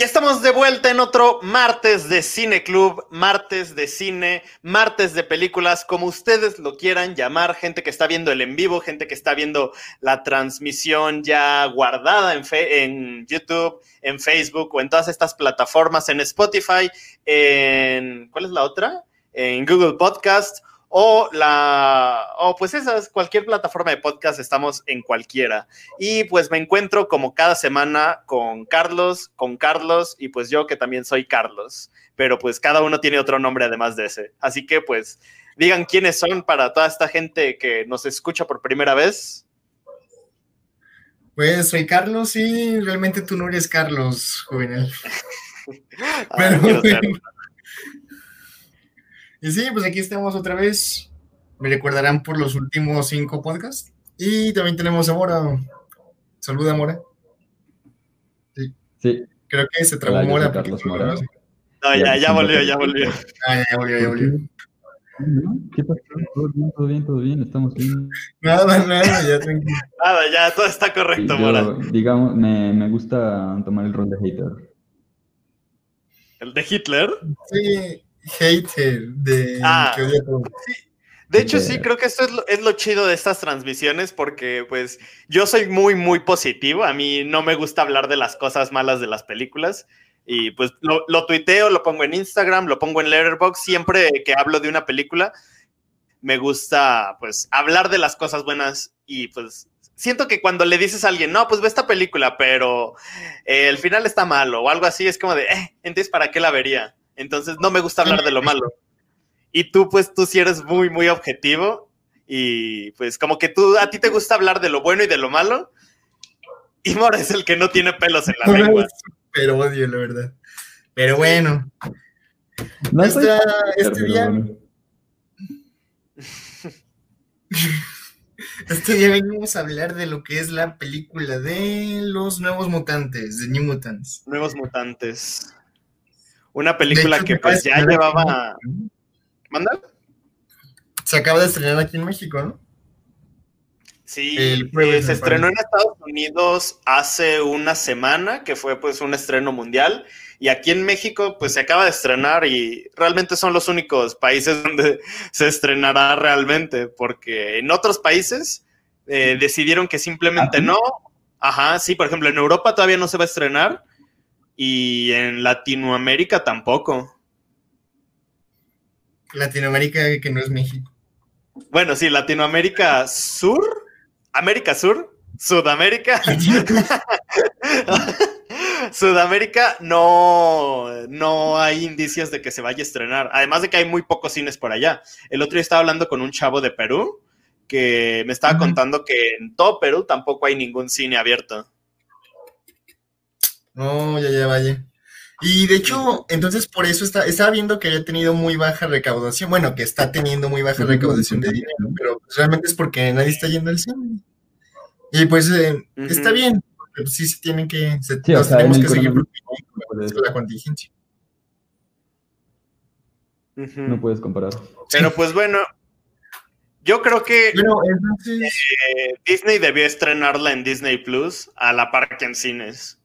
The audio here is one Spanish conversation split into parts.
Ya estamos de vuelta en otro martes de Cine Club, martes de cine, martes de películas, como ustedes lo quieran llamar, gente que está viendo el en vivo, gente que está viendo la transmisión ya guardada en, YouTube, en Facebook o en todas estas plataformas, en Spotify, en ¿cuál es la otra? En Google Podcast o la, o pues esas, cualquier plataforma de podcast, estamos en cualquiera. Y pues me encuentro como cada semana con Carlos, con Carlos y pues yo que también soy Carlos, pero pues cada uno tiene otro nombre además de ese. Así que pues digan quiénes son para toda esta gente que nos escucha por primera vez. Pues soy Carlos y realmente tú no eres Carlos, juvenil. pero, y sí, pues aquí estamos otra vez. Me recordarán por los últimos cinco podcasts. Y también tenemos a Mora. Saluda, Mora. Sí. sí. Creo que se trabó Mora. Carlos Mora. No, ya, ya volvió, ya volvió. Ah, ya volvió, ya volvió. ¿Qué pasó? Todo bien, todo bien, todo bien, estamos bien. Nada, nada, ya tranquilo. Nada, ya, todo está correcto, Mora. Digamos, me, me gusta tomar el rol de hater. ¿El de Hitler? Sí, hater de ah, De hecho, sí, creo que esto es lo, es lo, chido de estas transmisiones porque, pues, yo soy muy, muy positivo. A mí no me gusta hablar de las cosas malas de las películas. Y, pues, lo, lo tuiteo, lo pongo en Instagram, lo pongo en Letterboxd. Siempre que hablo de una película, me gusta, pues, hablar de las cosas buenas. Y, pues, siento que cuando le dices a alguien, no, pues ve esta película, pero eh, el final está malo o algo así, es como de, eh, entonces, ¿para qué la vería? Entonces no me gusta hablar de lo malo. Y tú, pues, tú sí eres muy, muy objetivo. Y pues como que tú, a ti te gusta hablar de lo bueno y de lo malo. Y Mora es el que no tiene pelos en la lengua. Pero odio, la verdad. Pero bueno. No este día... Este día venimos a hablar de lo que es la película de los nuevos mutantes, de New Mutants. Nuevos mutantes. Una película que pues ya llevaba... ¿Manda? Se acaba de estrenar aquí en México, ¿no? Sí, eh, se estrenó en Estados Unidos hace una semana, que fue pues un estreno mundial, y aquí en México pues se acaba de estrenar y realmente son los únicos países donde se estrenará realmente, porque en otros países eh, decidieron que simplemente ¿Ah, no. Ajá, sí, por ejemplo, en Europa todavía no se va a estrenar, y en Latinoamérica tampoco. Latinoamérica que no es México. Bueno, sí, Latinoamérica Sur, América Sur, Sudamérica. Sudamérica no, no hay indicios de que se vaya a estrenar. Además de que hay muy pocos cines por allá. El otro día estaba hablando con un chavo de Perú que me estaba contando que en todo Perú tampoco hay ningún cine abierto. No, ya, ya, vaya. Y de hecho, entonces por eso está, estaba viendo que había tenido muy baja recaudación, bueno, que está teniendo muy baja recaudación de dinero, pero pues, realmente es porque nadie está yendo al cine. Y pues eh, está bien, porque pues, sí se tienen que, se, tenemos que seguir la contingencia. No puedes comparar. Pero pues bueno, yo creo que eh, Disney debió estrenarla en Disney Plus a la par que en cines.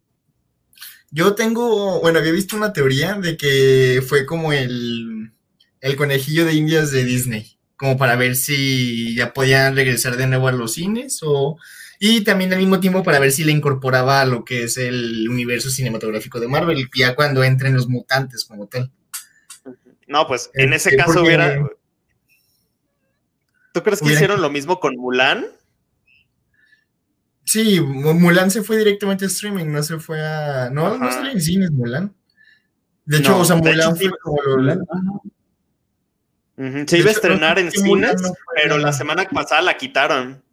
Yo tengo, bueno, había visto una teoría de que fue como el, el conejillo de indias de Disney, como para ver si ya podían regresar de nuevo a los cines o... Y también al mismo tiempo para ver si le incorporaba a lo que es el universo cinematográfico de Marvel, ya cuando entren los mutantes como tal. No, pues en ese este, caso hubiera... ¿Tú crees que hicieron lo mismo con Mulan? Sí, Mulan se fue directamente a streaming, no se fue a. No, no sale en cines Mulan. De hecho, o sea, Mulan fue como lo. Se iba a estrenar en cines, pero la semana pasada la quitaron.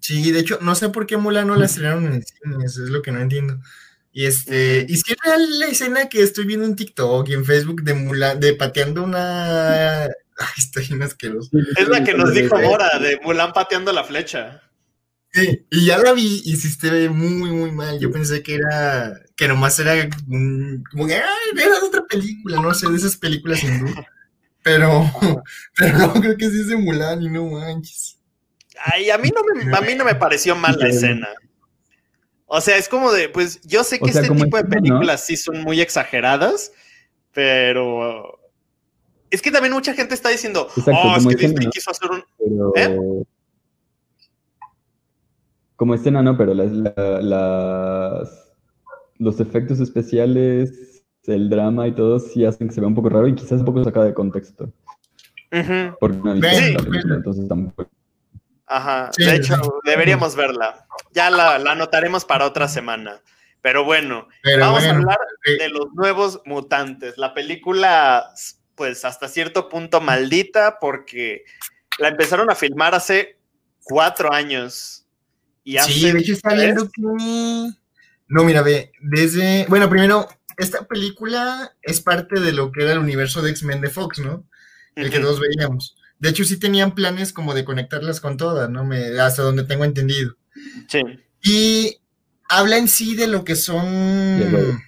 Sí, de hecho, no sé por qué Mulan no la estrenaron en cines, es lo que no entiendo. Y este, y si es la escena que estoy viendo en TikTok y en Facebook de Mulan, de pateando una. Ay, bien asqueroso. Es la que nos dijo Mora, de Mulan pateando la flecha. Sí, y ya la vi y sí se ve muy, muy mal. Yo pensé que era, que nomás era como que, ay, era otra película, no sé, de esas películas hindú. Pero, pero no, creo que sí es de Mulan y no manches. Ay, a mí no me, a mí no me pareció mal la escena. O sea, es como de, pues yo sé O que sea, este tipo de películas sí son muy exageradas, pero es que también mucha gente está diciendo, Exacto, oh, es que Disney quiso hacer un... Pero. ¿Eh? Como escena, no, pero las, la- las- los efectos especiales, el drama y todo sí hacen que se vea un poco raro y quizás un poco sacada de contexto. Porque no Sí. la película, entonces tampoco. Ajá, Sí, de hecho, deberíamos verla. Ya la, la anotaremos para otra semana. Pero bueno, Pero vamos a hablar de los nuevos mutantes. La película, pues hasta cierto punto maldita, porque la empezaron a filmar hace cuatro años. Y hace Sí, de hecho está viendo que... No, mira, ve, desde... Bueno, primero, esta película es parte de lo que era el universo de X-Men de Fox, ¿no? El que todos veíamos. De hecho, sí tenían planes como de conectarlas con todas, ¿no? Me, hasta donde tengo entendido. Sí. Y habla en sí de lo que son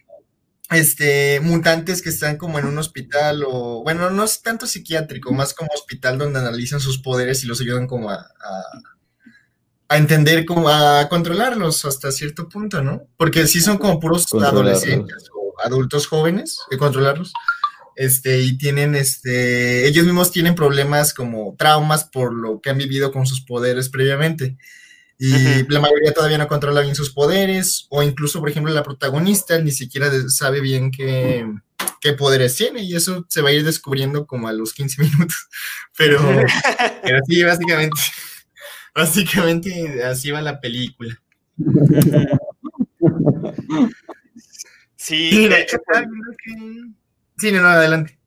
este mutantes que están como en un hospital o bueno, no es tanto psiquiátrico, más como hospital donde analizan sus poderes y los ayudan como a, a, a entender como a controlarlos hasta cierto punto, ¿no? Porque sí son como puros adolescentes o adultos jóvenes de controlarlos. Este, y tienen, este, ellos mismos tienen problemas como traumas por lo que han vivido con sus poderes previamente. Y la mayoría todavía no controla bien sus poderes, o incluso, por ejemplo, la protagonista ni siquiera sabe bien qué, qué poderes tiene, y eso se va a ir descubriendo como a los 15 minutos. Pero, pero sí, básicamente, básicamente así va la película. Sí, de hecho, Sí, no, no, adelante.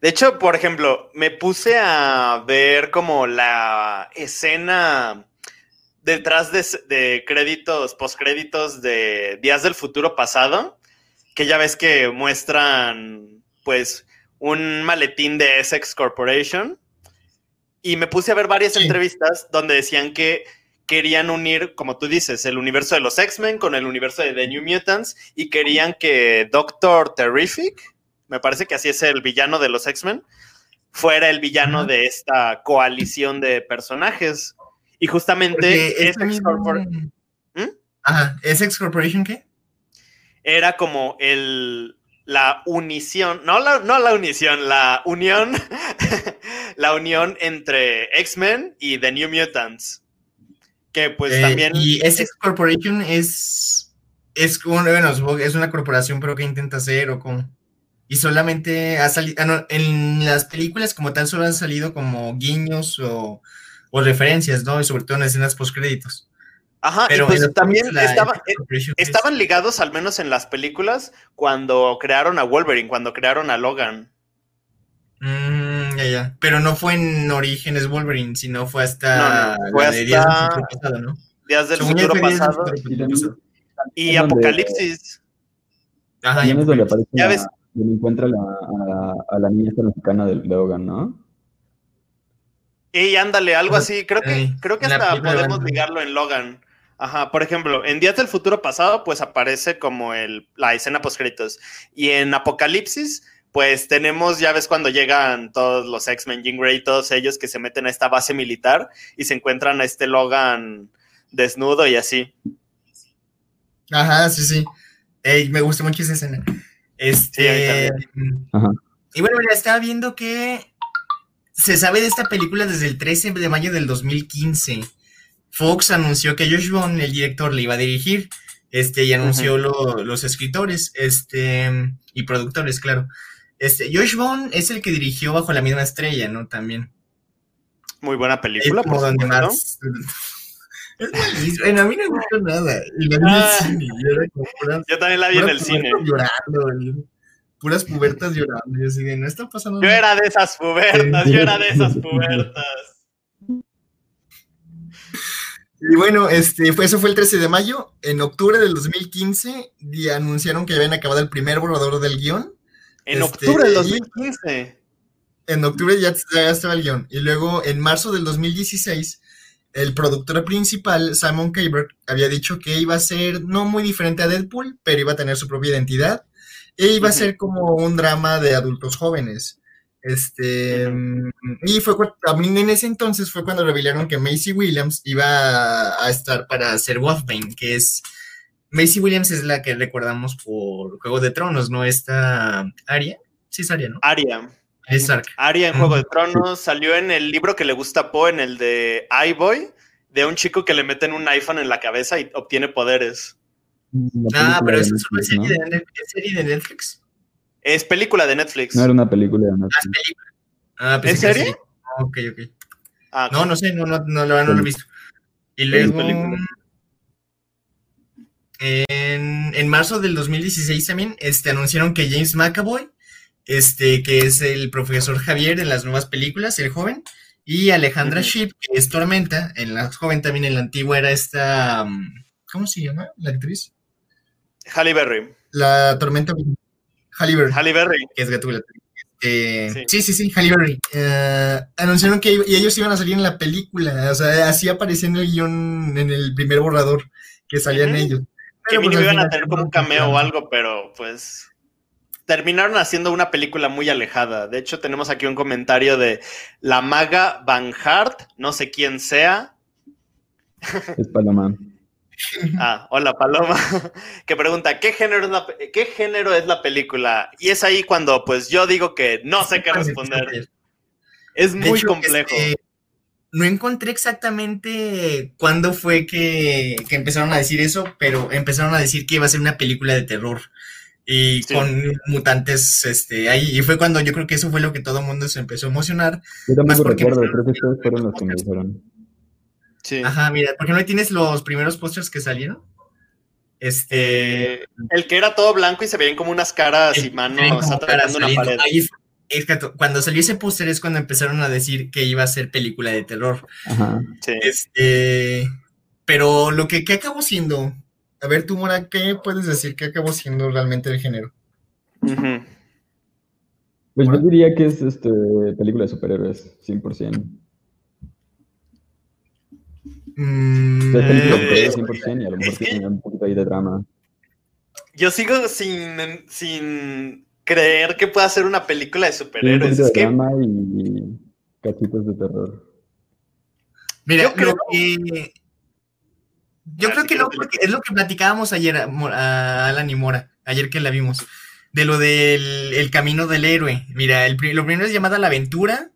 De hecho, por ejemplo, me puse a ver como la escena detrás de, de créditos, postcréditos de Días del Futuro Pasado, que ya ves que muestran, pues, un maletín de Essex Corporation. Y me puse a ver varias Sí. entrevistas donde decían que querían unir, como tú dices, el universo de los X-Men con el universo de The New Mutants y querían que Doctor Terrific, me parece que así es el villano de los X-Men, fuera el villano de esta coalición de personajes. Y justamente este Essex mismo- Corpor- ¿Mm? Ajá, ¿Essex Corporation qué? era como el la unición, no la, no la unición, la unión, la unión entre X-Men y The New Mutants. Que pues Eh, también Y Essex Corporation es, es, bueno, es una corporación, pero que intenta hacer o cómo. Y solamente ha salido, en las películas como tal solo han salido como guiños o, o referencias, ¿no? Y sobre todo en escenas postcréditos. Ajá, Pero y pues también la estaba, es- estaban ligados, al menos en las películas, cuando crearon a Wolverine, cuando crearon a Logan. Mm, ya, ya. Pero no fue en Orígenes Wolverine, sino fue hasta No, no, fue de Días del hasta- Futuro Pasado, ¿no? Días del Según futuro del pasado Futuro Y y donde- Apocalipsis. Ajá, También ya, es donde aparece Ya la- ves. donde encuentra la- a, a la niña esta mexicana de Logan, ¿no? Y ándale, algo así. Creo que, creo que hasta podemos ligarlo en Logan. Ajá, por ejemplo, en Días del Futuro Pasado, pues aparece como el, la escena postcréditos. Y en Apocalipsis, pues tenemos, ya ves cuando llegan todos los X-Men, Jean Grey, todos ellos que se meten a esta base militar y se encuentran a este Logan desnudo y así. Ajá, sí, sí. Ey, me gusta mucho esa escena. Este. Ajá. y bueno, mira, estaba viendo que se sabe de esta película desde el 13 de mayo del 2015. Fox anunció que Josh Bond, el director, le iba a dirigir. Este, y anunció lo- los escritores, este, y productores, claro. Este, Josh Bond es el que dirigió Bajo la misma estrella, ¿no? También. Muy buena película, es por donde más. Es malísimo. Bueno, a mí no me gustó nada. Y la vi en el Ah. cine, y era como puras- Yo también la vi en el cine. Llorando, puras pubertas llorando. Y así de, no está pasando Yo nada. era de esas pubertas, yo era de esas pubertas. Y bueno, este, fue, eso fue el 13 de mayo. En octubre del 2015 di- anunciaron que habían acabado el primer borrador del guion. En Este, octubre del y- 2015. En octubre ya, ya estaba el guion. Y luego, en marzo del 2016, el productor principal, Simon Kaber, había dicho que iba a ser no muy diferente a Deadpool, pero iba a tener su propia identidad. E iba a ser como un drama de adultos jóvenes. Este, Ujú. y fue en ese entonces fue cuando revelaron que Macy Williams iba a, estar para ser Wolfbane, que es Macy Williams es la que recordamos por Juego de Tronos, ¿no? Esta Aria. Sí, es Aria, ¿no? Aria. Es Ark. Aria en Juego de Tronos salió en el libro que le gusta a Poe, en el de iBoy, de un chico que le meten un iPhone en la cabeza y obtiene poderes. Ah, pero eso es una serie, de Netflix, ¿es serie de Netflix. Es película de Netflix. No era una película de Ah, Netflix. es película. Ah, ¿En serio? serie. Ah, Ok, ok. Ah, No, no sé, no, no, no, lo he visto. Y luego, película. en, en marzo del 2016 también, este, anunciaron que James McAvoy, este, que es el profesor Javier en las nuevas películas, el joven, y Alejandra. Shipp, que es Tormenta, en la joven también, en la antigua era esta, um, ¿cómo se llama la actriz? Halle Berry. La Tormenta, Halle Berry Halle Berry. que es Gatúbela. Eh, Sí. sí, sí, sí, Halle Berry. Eh, anunciaron que y ellos iban a salir en la película, o sea, así aparecía en el guion, en el primer borrador, que salían ellos. Que pues, iban a tener como un cameo o algo, pero pues terminaron haciendo una película muy alejada. De hecho, tenemos aquí un comentario de la maga Van Hart, no sé quién sea. Es Paloma. Ah, hola Paloma, que pregunta, ¿qué género, es la, pe- ¿qué género es la película? Y es ahí cuando pues yo digo que no sé qué responder. Es muy hecho, complejo. este, no encontré exactamente cuándo fue que, que empezaron a decir eso, pero empezaron a decir que iba a ser una película de terror y Sí. con mutantes este, ahí. Y fue cuando yo creo que eso fue lo que todo el mundo se empezó a emocionar. Yo tampoco recuerdo, creo que ustedes fueron los que me dijeron. Sí. Ajá, mira, ¿por qué no tienes los primeros pósters que salieron? Este. Eh, el que era todo blanco y se veían como unas caras y manos atravesando una pared. Ahí exacto, cuando salió ese póster es cuando empezaron a decir que iba a ser película de terror. Ajá. Sí. Este, pero lo que, ¿qué acabó siendo? A ver, tú, Mora, ¿qué puedes decir que acabó siendo realmente el género? Pues yo diría que es este película de superhéroes, 100%. Mm, O sea, es película de superhéroes 100% y a lo mejor es que- tiene un poquito ahí de drama. Yo sigo sin, sin creer que pueda ser una película de superhéroes. poquito Es de que drama y cachitos de terror. Mira, yo creo- lo que- yo creo sí, que no, que- porque es lo que platicábamos ayer a, Alan y Mora, ayer que la vimos, de lo del el camino del héroe. Mira, el, lo primero es llamada la aventura,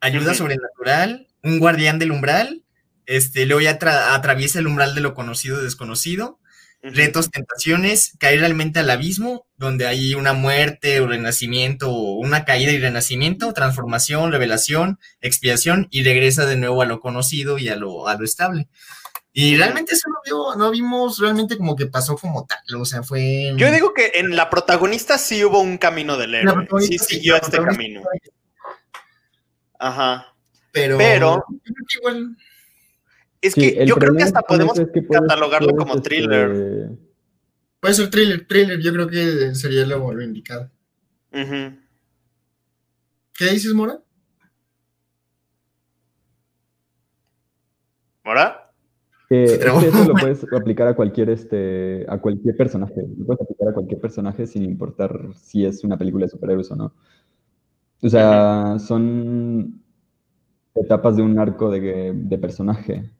ayuda sobrenatural, un guardián del umbral, este, luego ya tra- atraviesa el umbral de lo conocido desconocido, Ujú. retos, tentaciones, caer realmente al abismo, donde hay una muerte o renacimiento, o una caída y renacimiento, transformación, revelación, expiación, y regresa de nuevo a lo conocido y a lo, a lo estable. Y realmente eso no, vio- no vimos realmente como que pasó como tal, o sea, fue... Yo digo que en la protagonista sí hubo un camino del héroe. Sí siguió este camino. Ajá. Pero, pero- igual, Es Sí, que yo creo que hasta podemos eso es que puedes- catalogarlo puedes, como este, thriller. puede ser thriller, thriller, yo creo que sería lo, lo indicado. ¿Qué dices, Mora? Que eso lo puedes aplicar a cualquier, este, a cualquier personaje. Lo puedes aplicar a cualquier personaje sin importar si es una película de superhéroes o no. O sea, son etapas de un arco de, de personaje.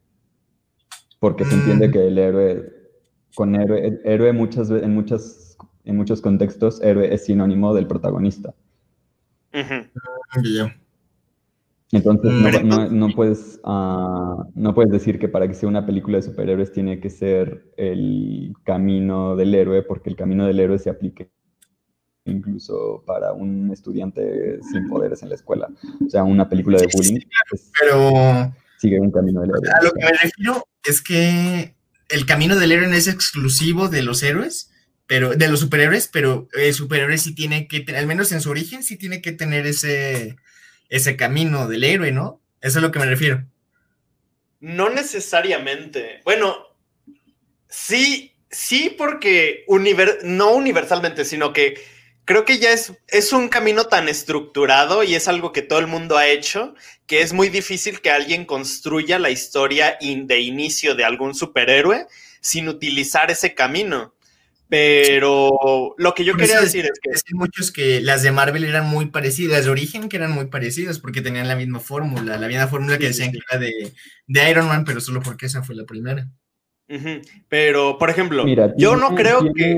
Porque se entiende Mm. que el héroe, con héroe, el héroe muchas en muchas, en muchos contextos, héroe es sinónimo del protagonista. Ujú. Yo. Entonces Mm. no, no- no puedes, ah, no puedes decir que para que sea una película de superhéroes tiene que ser el camino del héroe, porque el camino del héroe se aplique incluso para un estudiante sin poderes en la escuela. O sea, una película de Sí, sí, bullying Pero sigue un camino del héroe. A lo que me refiero es que el camino del héroe no es exclusivo de los héroes, pero de los superhéroes, pero el superhéroe sí tiene que tener, al menos en su origen, sí tiene que tener ese, ese camino del héroe, ¿no? Eso es a lo que me refiero. No necesariamente. Bueno, sí, sí, porque univer- no universalmente, sino que creo que ya es, es un camino tan estructurado y es algo que todo el mundo ha hecho, que es muy difícil que alguien construya la historia in- de inicio de algún superhéroe sin utilizar ese camino. Pero lo que yo Por quería decir es que Es que muchos que las de Marvel eran muy parecidas, de origen que eran muy parecidas porque tenían la misma fórmula, la misma fórmula que Sí, sí, decían sí. que era de, de Iron Man, pero solo porque esa fue la primera. Ujú, Pero, por ejemplo, yo no tiene- creo que...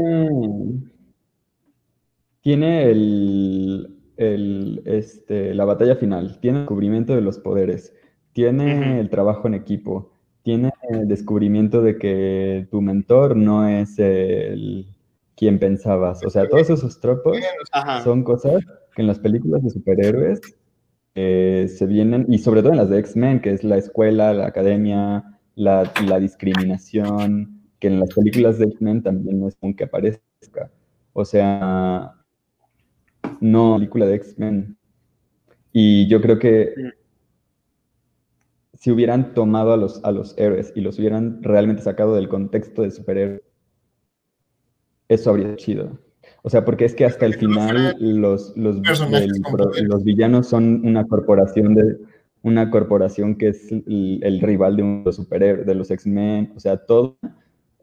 tiene- el, el, este, la batalla final, tiene el descubrimiento de los poderes, tiene el trabajo en equipo, tiene el descubrimiento de que tu mentor no es el quien pensabas. O sea, todos esos tropos Ajá. son cosas que en las películas de superhéroes eh, se vienen, y sobre todo en las de X-Men, que es la escuela, la academia, la, la discriminación, que en las películas de X-Men también no es común que aparezca. O sea, no película de X-Men. Y yo creo que si hubieran tomado a los, a los héroes y los hubieran realmente sacado del contexto de superhéroes, eso habría sido chido. O sea, porque es que hasta el final los, los, el los villanos son una corporación de una corporación que es el, el rival de un superhéroe, de los X-Men, o sea, todo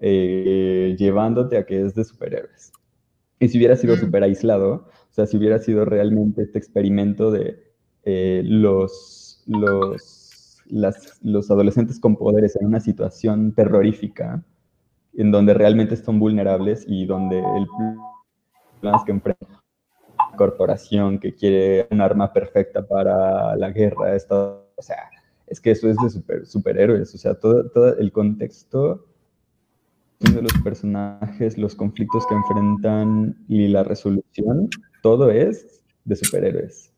eh, llevándote a que es de superhéroes. Y si hubiera sido Mm. súper aislado, o sea, si hubiera sido realmente este experimento de eh, los, los, las- los adolescentes con poderes en una situación terrorífica, en donde realmente son vulnerables y donde el plan es que enfrentan una corporación que quiere un arma perfecta para la guerra, esta- o sea, es que eso es de super, superhéroes, o sea, todo, todo el contexto de los personajes, los conflictos que enfrentan y la resolución, todo es de superhéroes.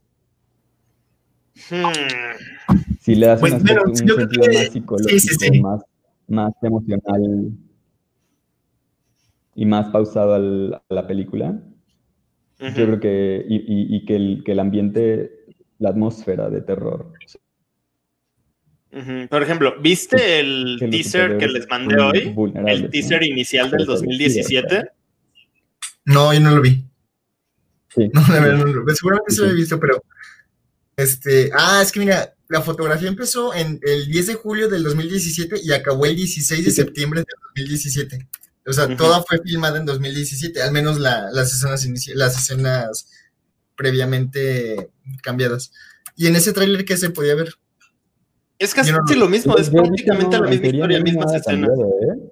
Hmm. Si le das Pues, un, aspecto- un sentido que- más psicológico, sí, sí. Más, más emocional y más pausado al- a la película, yo creo que, y, y- y que, el, que el ambiente, la atmósfera de terror, Por ejemplo, ¿viste el que teaser que les mandé hoy? El ¿no? teaser inicial del Pero sí, 2017. No, yo no lo vi. Sí. No, de verdad, no lo vi. Seguramente se lo he visto, pero. Este. Ah, es que mira, la fotografía empezó en el 10 de julio del 2017 y acabó el 16 de Sí, sí. septiembre del 2017. O sea, toda fue filmada en 2017, al menos la- las escenas las escenas previamente cambiadas. Y en ese tráiler que se podía ver. Es casi no lo- mismo, es prácticamente no, la misma historia, no mismas escenas. ¿eh?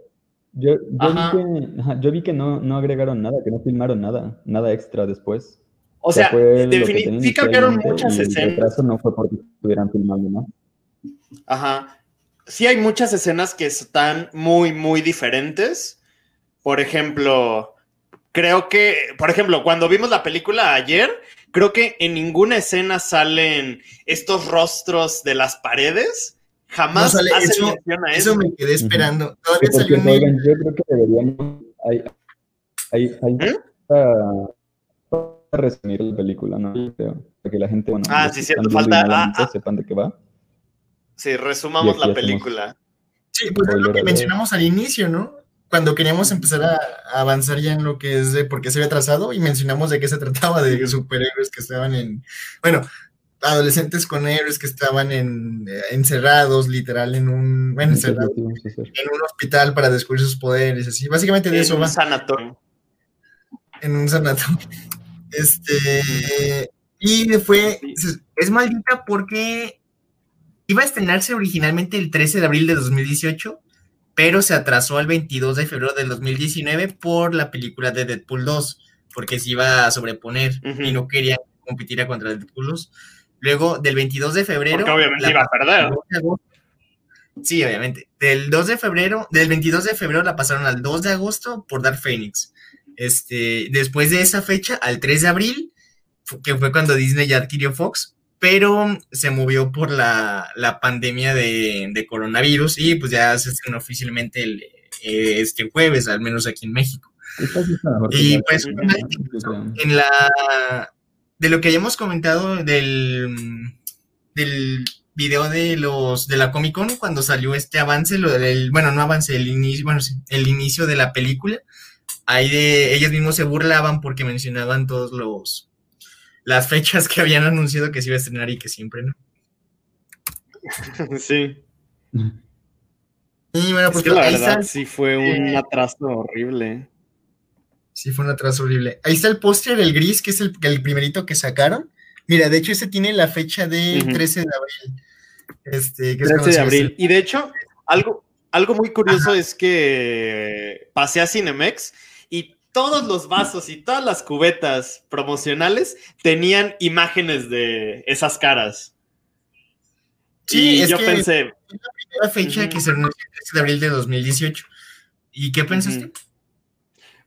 Yo, vi que, ajá, yo vi que no, no agregaron nada, que no filmaron nada, nada extra después. O sea, defini- tenían sí cambiaron muchas el escenas. retraso no fue porque estuvieran filmando, ¿no? Ajá. Sí hay muchas escenas que están muy, muy diferentes. Por ejemplo, creo que, por ejemplo, cuando vimos la película ayer, creo que en ninguna escena salen estos rostros de las paredes. Jamás No sale, hacen eso- mención a eso. Eso me quedé esperando. Sí, Todavía por salió oigan, yo creo que deberíamos, hay, hay, hay ¿Eh? resumir la película, ¿no? Creo, para que la gente, bueno, Ah, sí, cierto, falta- ah, ah. sepan de qué va. Sí, resumamos la película. Sí, pues es lo que mencionamos al inicio, ¿no? Cuando queríamos empezar a, a avanzar ya en lo que es de por qué se había trazado y mencionamos de qué se trataba, de superhéroes que estaban en, bueno, adolescentes con héroes que estaban en, eh, encerrados, literal, en un, bueno, encerrados sí, sí, sí. en un hospital para descubrir sus poderes, así. Básicamente de En eso un va, sanatorio. en un sanatorio. Este, y fue, es maldita porque iba a estrenarse originalmente el 13 de abril de 2018, pero se atrasó al 22 de febrero del 2019 por la película de Deadpool 2, porque se iba a sobreponer y no quería que compitiera contra Deadpool 2. Luego, del 22 de febrero... Porque obviamente iba a perder. Sí, obviamente. Del 2 de febrero, del 22 de febrero la pasaron al 2 de agosto por Dark Phoenix. Este, después de esa fecha, al 3 de abril, que fue cuando Disney ya adquirió Fox, pero se movió por la, la pandemia de, de coronavirus y pues ya se estrenó oficialmente el, eh, este jueves, al menos aquí en México. Y pues, creo. en la de lo que hayamos comentado del del video de los de la Comic Con cuando salió este avance lo del bueno no avance el inicio bueno sí, el inicio de la película ahí de ellos mismos se burlaban porque mencionaban todos los las fechas que habían anunciado que se iba a estrenar y que siempre no Sí. y bueno Es pues que la ahí verdad está sí fue un Eh, atraso horrible. Sí, fue un atraso horrible. Ahí está el póster, el gris, que es el, el primerito que sacaron. Mira, de hecho, ese tiene la fecha del Ujú. 13 de abril. Este, que es 13 cuando de abril. Y de hecho, algo, algo muy curioso es que pasé a Cinemex todos los vasos y todas las cubetas promocionales tenían imágenes de esas caras. Sí, y es yo que pensé, es la primera fecha que se anunció el 13 de abril de 2018. ¿Y qué pensaste?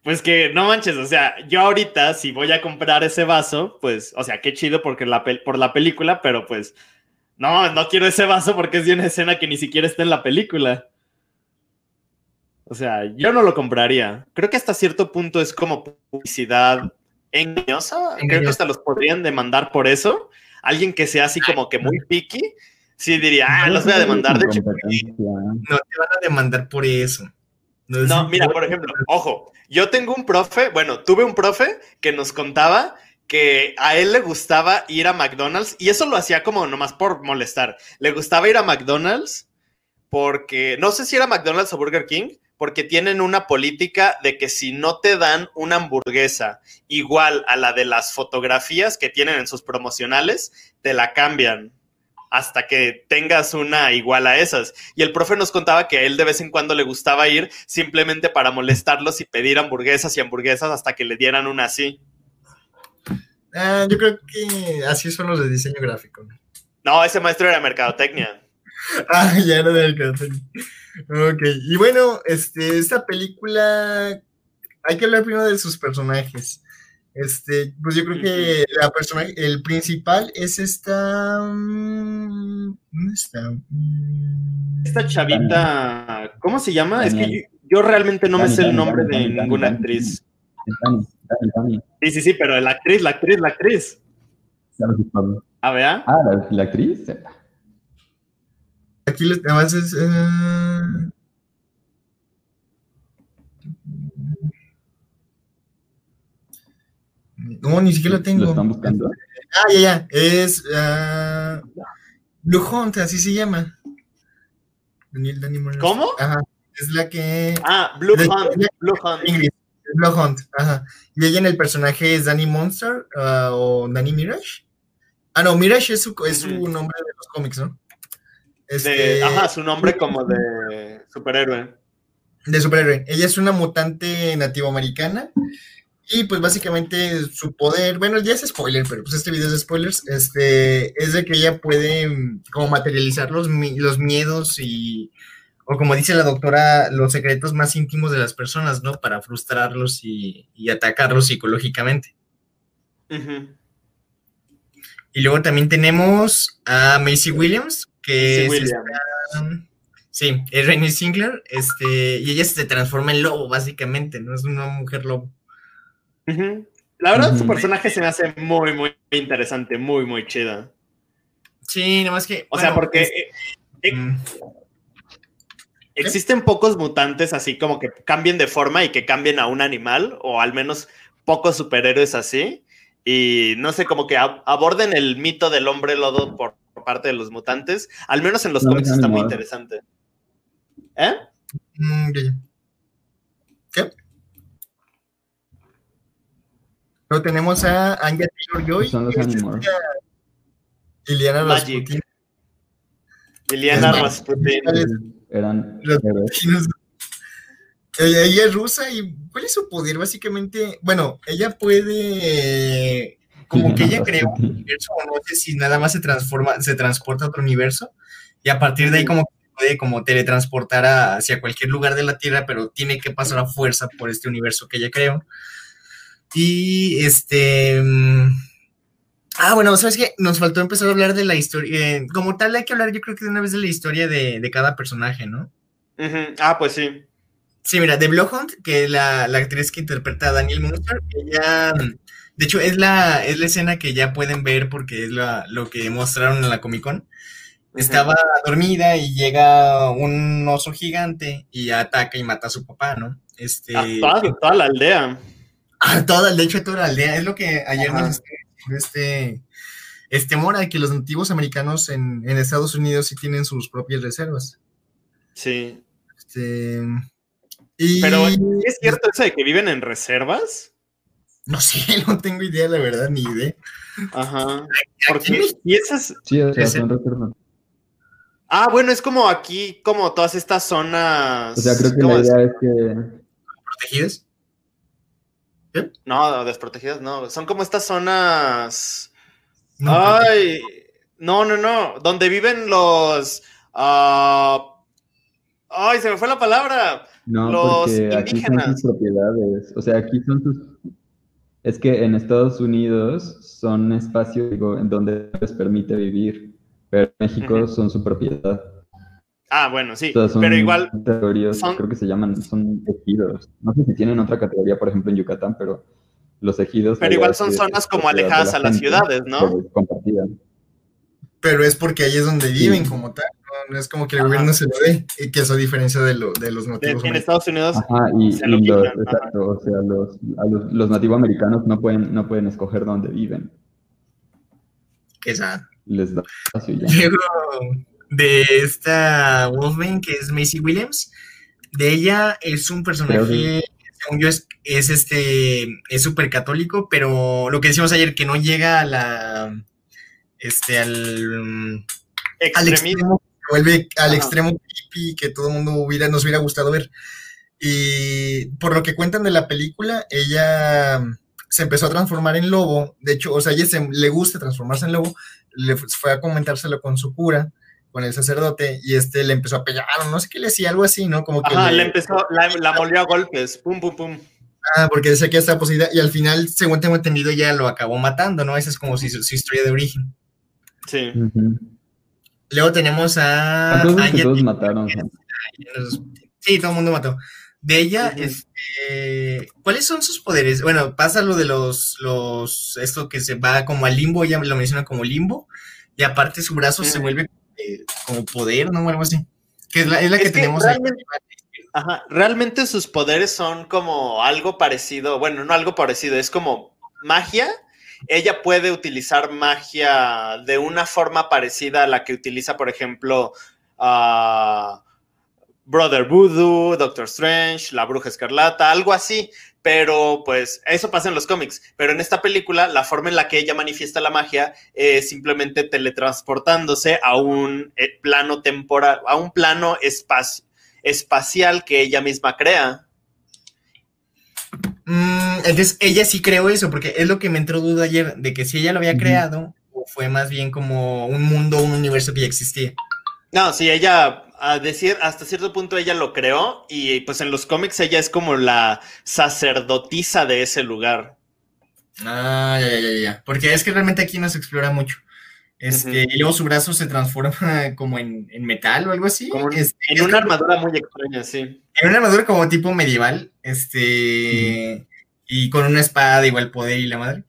Pues que no manches, o sea, yo ahorita si voy a comprar ese vaso, pues, o sea, qué chido porque la por la película, pero pues, no, no quiero ese vaso porque es de una escena que ni siquiera está en la película. O sea, yo no lo compraría. Creo que hasta cierto punto es como publicidad engañosa. Creo que hasta los podrían demandar por eso. Alguien que sea así como que muy picky, sí diría, ah, los voy a demandar. De hecho. No te van a demandar por eso. No, No, mira, por ejemplo, ojo, yo tengo un profe, bueno, tuve un profe que nos contaba que a él le gustaba ir a McDonald's y eso lo hacía como nomás por molestar. Le gustaba ir a McDonald's porque, no sé si era McDonald's o Burger King, porque tienen una política de que si no te dan una hamburguesa igual a la de las fotografías que tienen en sus promocionales, te la cambian hasta que tengas una igual a esas. Y el profe nos contaba que a él de vez en cuando le gustaba ir simplemente para molestarlos y pedir hamburguesas y hamburguesas hasta que le dieran una así. Ah, yo creo que así son los de diseño gráfico. No, ese maestro era mercadotecnia. Ah, ya era del cartel. Ok, y bueno, este, esta película, hay que hablar primero de sus personajes. Este, pues yo creo que la personaje, el principal es esta. mm, ¿Dónde está? Mm, Esta chavita, ¿cómo se llama? Es que yo, realmente no me Dani, sé el nombre Dani, de ninguna actriz. Sí, sí, sí, pero la actriz, la actriz, la actriz. A ver, ¿ah? Ah, la, la actriz. Aquí los demás es. eh, No, ni siquiera lo tengo. Lo están buscando. Ah, ya, ya. Es ah, Blue Hunt, así se llama. Daniel Dani Morales. ¿Cómo? Ajá. Es la que. Ah, Blue De- Hunt, Blue Hunt. Ingrid. Blue Hunt. Ajá. Y ella en el personaje es Danny Monster ah, o Danny Mirage. Ah, no, Mirage es su, es su nombre de los cómics, ¿no? De, Este, ajá, su nombre como de superhéroe. de superhéroe. Ella es una mutante nativoamericana. Y pues básicamente su poder, bueno, ya es spoiler, pero pues este video es de spoilers, este, es de que ella puede mm, como materializar los, los miedos y, o como dice la doctora, los secretos más íntimos de las personas, ¿no? Para frustrarlos y, y atacarlos psicológicamente. Ujú. Y luego también tenemos a Macy Williams, que Sí, es esta- sí, es Renée Singler, este, y ella se transforma en lobo, básicamente, ¿no? Es una mujer lobo. La verdad, su personaje se me hace muy, muy interesante, muy, muy chida. Sí, nada más que. O sea, porque es- eh, eh, mm, existen pocos mutantes así como que cambien de forma y que cambien a un animal, o al menos pocos superhéroes así. Y no sé, como que ab- aborden el mito del hombre lodo por, por parte de los mutantes. Al menos en los No, cómics no, está no. muy interesante. ¿Eh? mm, ya, ya. ¿Qué? Luego tenemos a Anya Taylor Joy. Son los Liliana. Rasputin. Liliana Rasputin. Eran ella es rusa y ¿cuál es su poder? Básicamente, bueno, ella puede, como que ella creó un universo, o no sé si nada más se transforma, se transporta a otro universo y a partir de ahí como que puede como teletransportar a- hacia cualquier lugar de la Tierra, pero tiene que pasar a fuerza por este universo que ella creó. Y este... mm, Ah, bueno, ¿sabes qué? Nos faltó empezar a hablar de la historia. eh, como tal, hay que hablar, yo creo que de una vez de la historia de, de cada personaje, ¿no? Ujú. Ah, pues sí. Sí, mira, de Blowhunt, que es la, la actriz que interpreta a Daniel Monster, ella, de hecho, es la, es la escena que ya pueden ver porque es la, lo que mostraron en la Comic Con. Estaba dormida y llega un oso gigante y ataca y mata a su papá, ¿no? Este, A toda, toda la aldea. a toda, de hecho, a toda la aldea. Es lo que ayer Ajá. nos este, este Mora, que los nativos americanos en, en Estados Unidos sí tienen sus propias reservas. Sí. Este, y, Pero ¿sí ¿es cierto eso de que viven en reservas? No sé, no tengo idea, la verdad, ni idea. Ajá. Porque, esas, Sí, o sea, Ese- son reservas. Ah, bueno, es como aquí, como todas estas zonas. O sea, creo que ¿cómo la es? idea es que. ¿Protegidas? No, desprotegidas, no. Son como estas zonas. No, Ay, no, no, no. Donde viven los. ah, ay, se me fue la palabra. No, Los porque aquí son indígenas. sus propiedades. O sea, aquí son sus. Es que en Estados Unidos son espacios digo, en donde les permite vivir, pero en México son su propiedad. Ah, bueno, sí. O sea, son Pero igual, son- creo que se llaman, son ejidos. No sé si tienen otra categoría, por ejemplo, en Yucatán, pero los ejidos. pero igual son zonas como alejadas la a las gente, ciudades, ¿no? pero es compartida. Pero es porque ahí es donde viven Sí. como tal. No, es como que el Ajá. gobierno se lo dé, y que eso a diferencia de, lo, de los nativos. en americanos. Estados Unidos. Ajá, y, se lo y los, exacto, o sea, los, a los, los nativoamericanos no pueden, no pueden escoger dónde viven. Que esa- Les da espacio y ya. Luego de esta Wolfman, que es Macy Williams, de ella es un personaje, Creo según yo, es, es este, es súper católico, pero lo que decíamos ayer, que no llega a la, este, al, al Extremismo. extremo, vuelve al Ajá. extremo creepy que todo el mundo hubiera, nos hubiera gustado ver. Y por lo que cuentan de la película, ella se empezó a transformar en lobo. De hecho, o sea, a ella se- le gusta transformarse en lobo. Le fu- fue a comentárselo con su cura, con el sacerdote, y este le empezó a pegar, o no sé qué le hacía, algo así, ¿no? Como que Ajá, le- le empezó, la, la molió a golpes. Pum, pum, pum. Ah, porque decía que ya estaba poseída, y al final, según tengo entendido, ya lo acabó matando, ¿no? Esa es como si su, su historia de origen. Sí. Ujú. Luego tenemos a. A todos Anya todos mataron. Sí, todo el mundo mató. De ella, este, ¿cuáles son sus poderes? Bueno, pasa lo de los, los, esto que se va como al limbo, ella lo menciona como limbo, y aparte su brazo se vuelve eh, como poder, ¿no? O algo así. Que es la, es la Es que, que tenemos ahí. realmente- Ajá, realmente sus poderes son como algo parecido, bueno, no algo parecido, es como magia. Ella puede utilizar magia de una forma parecida a la que utiliza, por ejemplo, a Brother Voodoo, Doctor Strange, la Bruja Escarlata, algo así. Pero pues eso pasa en los cómics. Pero en esta película, la forma en la que ella manifiesta la magia es simplemente teletransportándose a un eh, plano temporal, a un plano espacial que ella misma crea. Mm, entonces, ella sí creó eso, porque es lo que me entró duda ayer, de que si ella lo había creado, o fue más bien como un mundo, un universo que ya existía. No, sí, ella, a decir, hasta cierto punto ella lo creó y pues en los cómics ella es como la sacerdotisa de ese lugar. Ah, ya, ya, ya, ya. Porque es que realmente aquí no se explora mucho. Este, y luego su brazo se transforma como en, en metal o algo así. Como en, Este, en una como- armadura muy extraña, sí. en una armadura como tipo medieval, este, y con una espada de igual poder y la madre.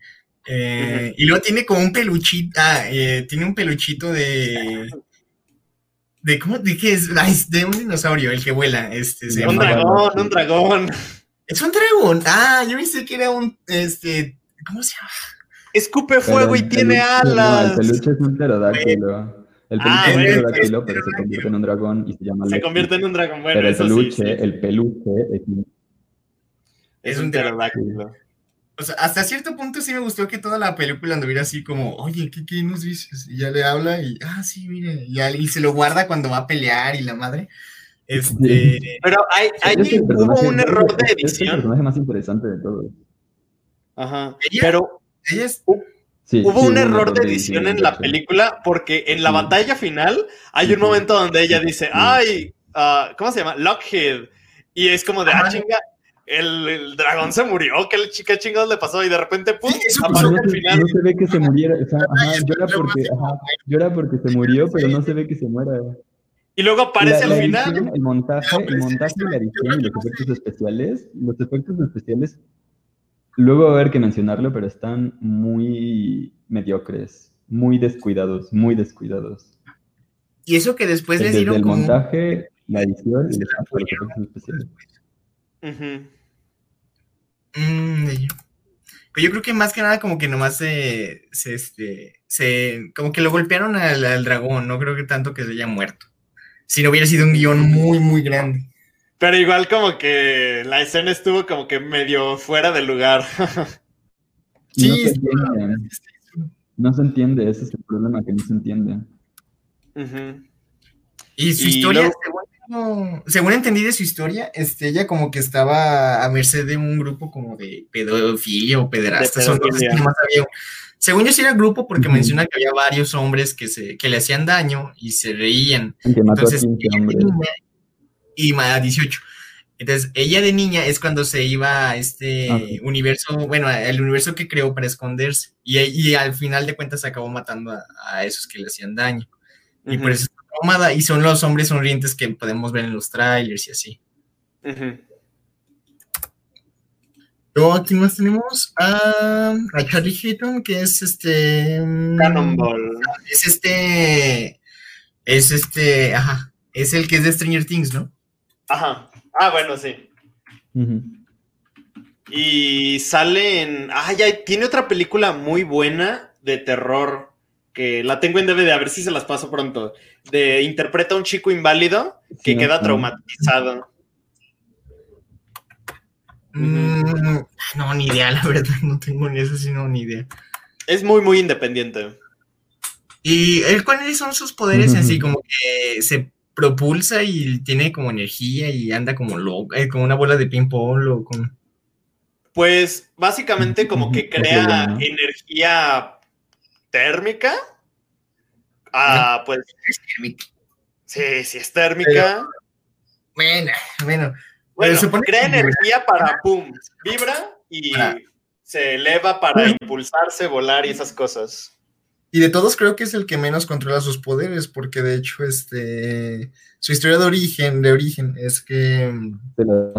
Eh, Y luego tiene como un peluchito, ah, eh, tiene un peluchito de, de, ¿cómo? ¿De qué es? De un dinosaurio, el que vuela, este, Un Un llama- dragón, un dragón. Es un dragón, ah, yo pensé que era un, este, ¿cómo se llama? Escupe fuego y el tiene peluche- no, alas. el peluche es un pterodáctilo. El peluche Ah, es un pterodáctilo, es pero se convierte en un dragón y se llama Se convierte en un dragón. Bueno, Pero el eso peluche, sí, sí. el peluche es un- Es un pterodáctilo. O sea, hasta cierto punto sí me gustó que toda la película anduviera así como, oye, ¿qué, qué nos dices? Y ya le habla y, ah, sí, mire, y, y se lo guarda cuando va a pelear y la madre. Este, Pero hay, hubo un error de es el edición. personaje más interesante de todos. Ajá. Pero es, Sí, Hubo sí, un error de edición en la película porque en la Sí. batalla final hay un momento donde ella dice, ay, ah, ¿cómo se llama? Lockheed. Y es como de, ah, chinga, el, el dragón se murió, ¿qué, qué chingados le pasó? Y de repente, ¡pum! Aparece no, al se, final. no se ve que se muriera, o sea, ajá, llora porque, ajá, llora porque se murió, pero no se ve que se muera. Y luego aparece La- al la final. edición, el montaje, el montaje y la edición y los efectos especiales, los efectos especiales, luego va a haber que mencionarlo, pero están muy mediocres, muy descuidados, muy descuidados. y eso que después les Desde dieron el como... montaje, la edición y la especiales. Ujú. Mm, Pero yo creo que más que nada como que nomás se, se, este, se, como que lo golpearon al, al dragón, no creo que tanto que se haya muerto. Si no hubiera sido un guion muy, muy grande. Pero igual como que la escena estuvo como que medio fuera de lugar. No Sí, se sí, entiende, no se entiende, ese es el problema, que no se entiende. Y su Y historia, luego- según, según entendí de su historia, este, ella como que estaba a merced de un grupo como de pedofilia o pederastas. o no Según yo sí era grupo porque menciona que había varios hombres que, se, que le hacían daño y se reían. El que mató Entonces, a 15 ella de hombres. niña y a 18. Entonces, ella de niña es cuando se iba a este Ok. universo, bueno, el universo que creó para esconderse. Y, y al final de cuentas acabó matando a, a esos que le hacían daño. Y por eso está traumada. Y son los hombres sonrientes que podemos ver en los trailers y así. Ujú. Luego aquí más tenemos a, a Charlie Heaton, que es este. mm, Cannonball. Es este. Es este. Ajá. Es el que es de Stranger Things, ¿no? Ajá. Ah, bueno, sí. Y sale en. Ah, ya tiene otra película muy buena de terror que la tengo en DVD, a ver si se las paso pronto. De interpreta a un chico inválido que Sí, queda traumatizado. Mm, no, ni idea, la verdad. No tengo ni eso, sino ni idea. Es muy, muy independiente. ¿Y él cuáles son sus poderes en sí? Ujú. Como que se propulsa y tiene como energía y anda como loca, eh, como una bola de ping-pong o como... Pues básicamente como que crea energía térmica. Ah, pues sí, sí es térmica. Bueno, bueno. Bueno, supone crea que- energía para pum, vibra y se eleva para impulsarse, volar y esas cosas. Y de todos creo que es el que menos controla sus poderes, porque de hecho, este, su historia de origen, de origen, es que Se la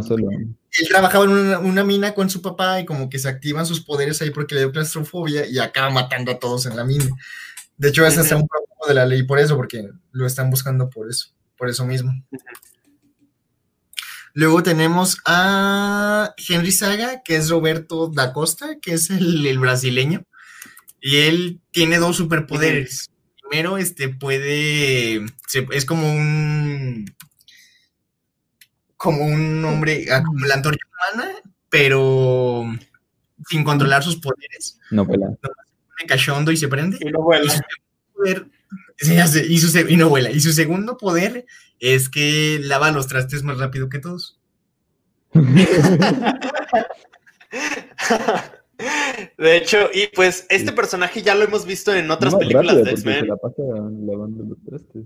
él trabajaba en una, una mina con su papá y como que se activan sus poderes ahí porque le dio claustrofobia y acaba matando a todos en la mina. De hecho, es hasta Ujú. un problema de la ley por eso, porque lo están buscando por eso, por eso mismo. Luego tenemos a Henry Saga, que es Roberto da Costa, que es el, el brasileño. Y él tiene dos superpoderes. Primero, este puede. se- es como un. Como un hombre. ah, Como la antorcha humana, pero sin controlar sus poderes. No pela. pone cachondo y se prende. Y no Y vuela. su segundo poder. y, su se- y no vuela. Y su segundo poder es que lava los trastes más rápido que todos. De hecho, y pues este personaje ya lo hemos visto en otras No, películas rápido, de X-Men. la pasa lavando los trastes.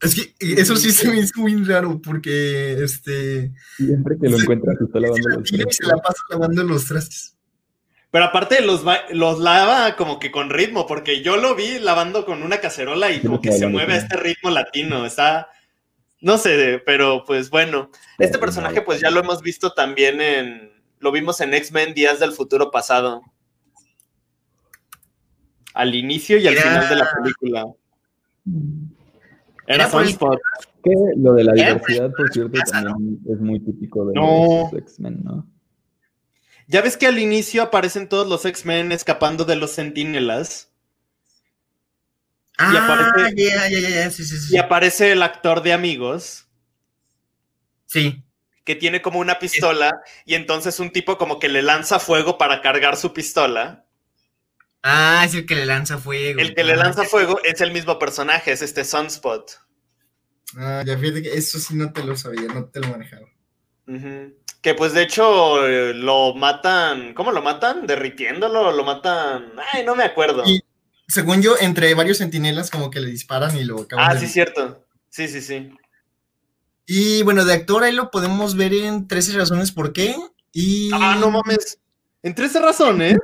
Es que eso sí se me hizo muy raro porque este. Siempre que lo encuentras está lavando se la los tira y trastes. se la pasa lavando los trastes. Pero aparte los, los lava como que con ritmo, porque yo lo vi lavando con una cacerola y Sí, como que se mueve a este ritmo latino. Está, no sé, pero pues bueno. Este personaje pues ya lo hemos visto también en, lo vimos en X-Men Días del Futuro Pasado. Al inicio y al Era- final de la película. Era Era Sunspot. Que lo de la Era diversidad, por cierto, también es muy típico de No. los X-Men, ¿no? Ya ves que al inicio aparecen todos los X-Men escapando de los Centinelas. Ah, aparece- ya, ya, sí, sí, sí. Y aparece el actor de Amigos, Sí. Que tiene como una pistola, y entonces un tipo como que le lanza fuego para cargar su pistola. Ah, es el que le lanza fuego. El que le Ah, lanza fuego es el mismo personaje, es este Sunspot. Ah, ya fíjate que eso sí no te lo sabía, no te lo manejaba. Ujú. Que pues de hecho eh, lo matan, ¿cómo lo matan? ¿Derritiéndolo? ¿Lo matan? Ay, no me acuerdo. Y- Según yo, entre varios centinelas como que le disparan y lo acaban Ah, de- sí, cierto. Sí, sí, sí. Y bueno, de actor ahí lo podemos ver en 13 razones por qué. Y Ah, no mames. En 13 razones.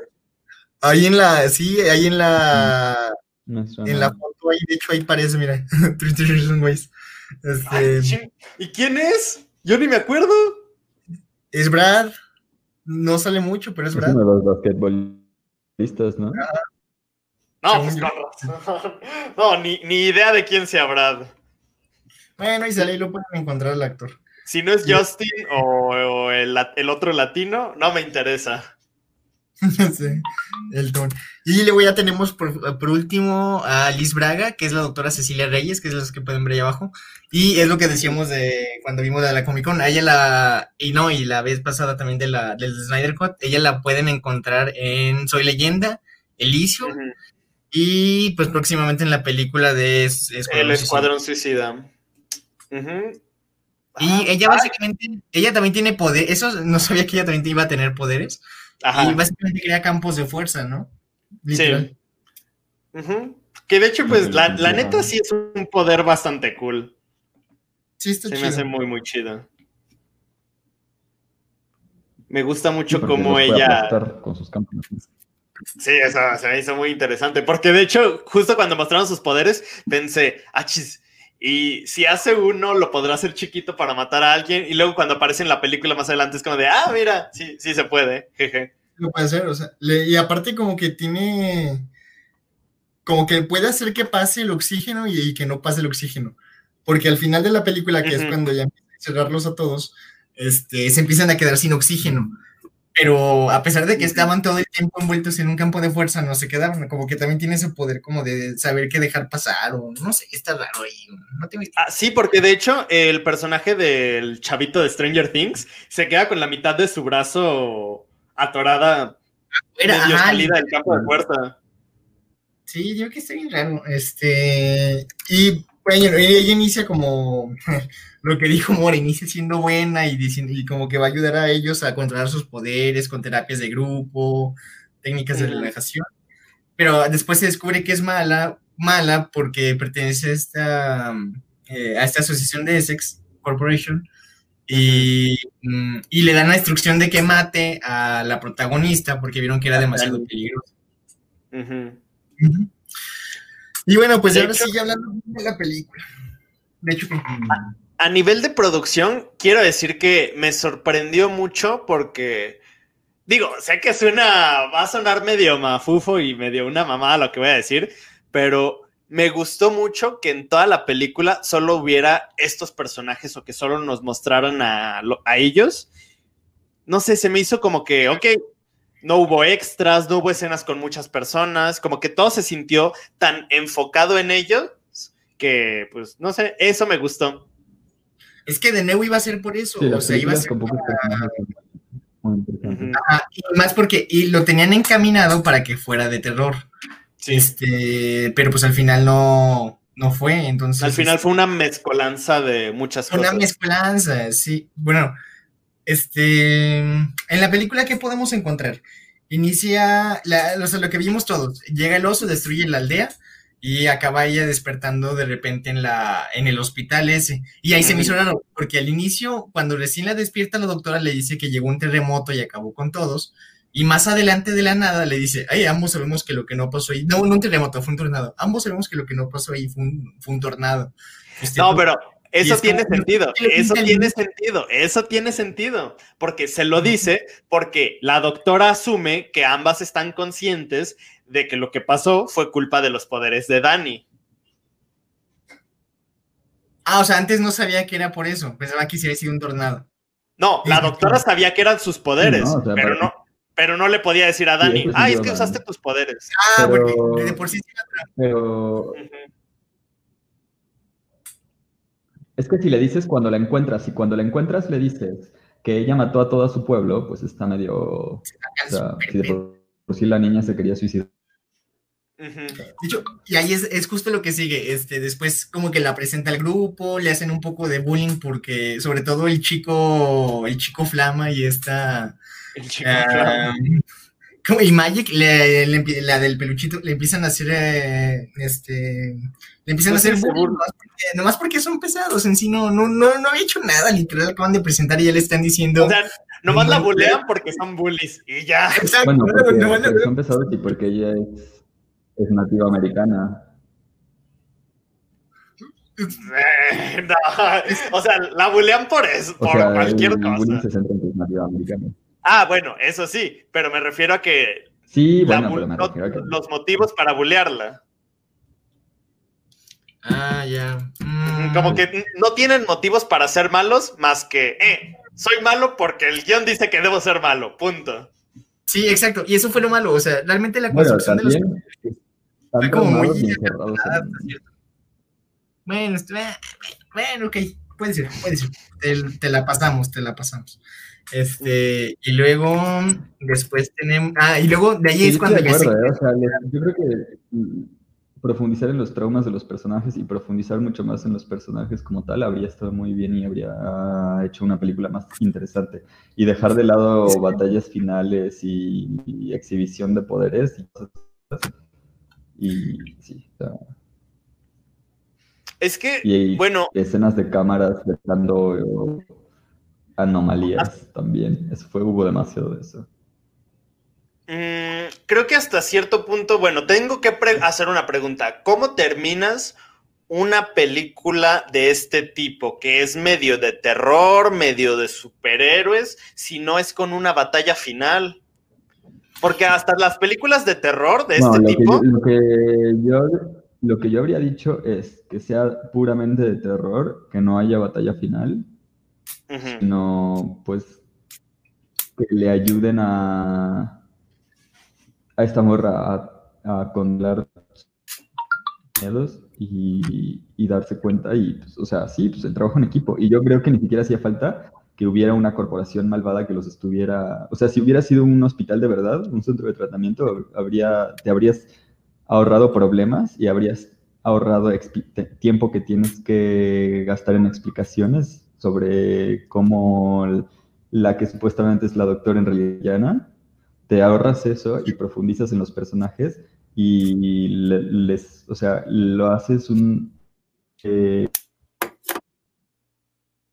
ahí en la, sí, ahí en la, en la foto ahí, de hecho ahí parece, mira, 13 Reasons. Ay, Este. ¿Y quién es? Yo ni me acuerdo. es Brad, no sale mucho, pero es Es Brad. uno de los basquetbolistas, ¿no? No, pues razón. No, ni, ni idea de quién sea Brad. Bueno, y sale y lo pueden encontrar el actor. Si no es Justin o, o el, el otro latino, no me interesa. Sí, el ton. Y luego ya tenemos por, por último a Liz Braga, que es la doctora Cecilia Reyes, que es las que pueden ver ahí abajo. Y es lo que decíamos de cuando vimos de la Comic Con. A ella la, y no, y la vez pasada también de la, del Snyder Cut, ella la pueden encontrar en Soy Leyenda, Elysium, y pues próximamente en la película de Es- El Escuadrón Suicida. Y ah, ella básicamente, ella también tiene poder, eso no sabía que ella también iba a tener poderes. Y básicamente crea campos de fuerza, ¿no? Sí. Que de hecho, pues, la, neta sí es un poder bastante cool. Sí, está Se me hace muy, muy chido. Me gusta mucho cómo ella. Con sus campos. Sí, eso se me hizo muy interesante. Porque de hecho, justo cuando mostraron sus poderes, pensé, achis. Y si hace uno, lo podrá hacer chiquito para matar a alguien. Y luego cuando aparece en la película más adelante, es como de, ah, mira, sí, sí se puede. Jeje. Lo puede hacer, o sea, y aparte como que tiene, como que puede hacer que pase el oxígeno y, que no pase el oxígeno. Porque al final de la película, que es cuando ya empiezan a cerrarlos a todos, este, se empiezan a quedar sin oxígeno. Pero a pesar de que estaban todo el tiempo envueltos en un campo de fuerza, no se quedaron. Como que también tiene ese poder como de saber qué dejar pasar o no sé, está raro ahí. ah, sí, porque de hecho el personaje del chavito de Stranger Things se queda con la mitad de su brazo atorada Era, salida del campo de fuerza. Sí, yo que está bien raro. Este, y bueno, ella inicia como lo que dijo Mora, inicia siendo buena y, diciendo, y como que va a ayudar a ellos a controlar sus poderes con terapias de grupo, técnicas de relajación. Pero después se descubre que es mala, mala porque pertenece a esta, eh, a esta asociación de Essex Corporation y, mm, y, le dan la instrucción de que mate a la protagonista porque vieron que era demasiado peligroso. Y bueno, pues ahora sigue hablando de la película. De hecho, a, nivel de producción, quiero decir que me sorprendió mucho porque, digo, sé que suena, va a sonar medio mafufo y medio una mamada lo que voy a decir, pero me gustó mucho que en toda la película solo hubiera estos personajes o que solo nos mostraran a, a ellos. No sé, se me hizo como que, ok, no hubo extras, no hubo escenas con muchas personas, como que todo se sintió tan enfocado en ellos que, pues, no sé, eso me gustó. Es que de nuevo iba a ser por eso, o sea, iba a ser y más porque y lo tenían encaminado para que fuera de terror. Este, pero pues al final no, no fue, entonces. Al final fue una mezcolanza de muchas cosas. Una mezcolanza, sí. Bueno, este, en la película, ¿qué podemos encontrar? Inicia, la, lo que vimos todos, llega el oso, destruye la aldea y acaba ella despertando de repente en, la, en el hospital ese. Y ahí se me hizo raro, porque al inicio, cuando recién la despierta, la doctora le dice que llegó un terremoto y acabó con todos. Y más adelante de la nada le dice, ay, ambos sabemos que lo que no pasó ahí, no, no un terremoto, fue un tornado. Ambos sabemos que lo que no pasó ahí fue un, fue un tornado. Este, no, pero eso tiene sentido, eso tiene sentido, eso tiene sentido, porque se lo dice porque la doctora asume que ambas están conscientes de que lo que pasó fue culpa de los poderes de Dani. Ah, o sea, antes no sabía que era por eso, pensaba que hubiera sido un tornado. No, la doctora sabía que eran sus poderes, pero no, pero no le podía decir a Dani, ah, es que usaste tus poderes. Ah, porque de por sí Pero... Es que si le dices cuando la encuentras y cuando la encuentras le dices que ella mató a todo su pueblo, pues está medio... O sea, si de por, sí la niña se quería suicidar. y ahí es, justo lo que sigue. Este, después, como que la presenta al grupo, le hacen un poco de bullying porque, sobre todo, el chico, el chico Flama y esta. El chico Flama. y Magic, la del peluchito, le empiezan a hacer, eh, este, le empiezan a hacer nomás porque, son pesados, en sí no, no, no, no había hecho nada, literal, acaban de presentar y ya le están diciendo. O sea, nomás la bulean porque son bullies y ya. Exacto. Bueno, porque, son pesados y porque ella es, es nativa americana. Eh, o sea, la bulean por eso, por cualquier cosa. Se centra en nativa americana. Ah, bueno, eso sí, pero me refiero a que. Sí, bueno, los motivos para bulearla. Ah, ya. Como mm. que no tienen motivos para ser malos más que, eh, soy malo porque el guion dice que debo ser malo, punto. Sí, exacto. Y eso fue lo malo. O sea, realmente la construcción de los. Fue como muy. Bueno, bueno, ok. Puede ser, puede ser. te la pasamos, te la pasamos. Este, y luego, después tenemos. Ah, y luego de ahí es cuando ya se... ¿eh? o sea, yo creo que profundizar en los traumas de los personajes y profundizar mucho más en los personajes como tal habría estado muy bien y habría hecho una película más interesante. Y dejar de lado batallas finales y, exhibición de poderes y cosas Y sí, es que, bueno. Escenas de cámaras dando anomalías también. Eso fue, hubo demasiado de eso. Mm, creo que hasta cierto punto, bueno, tengo que hacer una pregunta. ¿Cómo terminas una película de este tipo, que es medio de terror, medio de superhéroes, si no es con una batalla final? Porque hasta las películas de terror de este tipo... lo, que yo, lo que yo habría dicho es que sea puramente de terror, que no haya batalla final, sino pues que le ayuden a a esta morra a, a controlar miedos y, darse cuenta y, pues, o sea, sí, pues el trabajo en equipo. Y yo creo que ni siquiera hacía falta que hubiera una corporación malvada que los estuviera, o sea, si hubiera sido un hospital de verdad, un centro de tratamiento, habría, te habrías ahorrado problemas y habrías ahorrado tiempo que tienes que gastar en explicaciones sobre cómo la que supuestamente es la doctora en realidad te ahorras eso y profundizas en los personajes y les, o sea, lo haces un... Eh,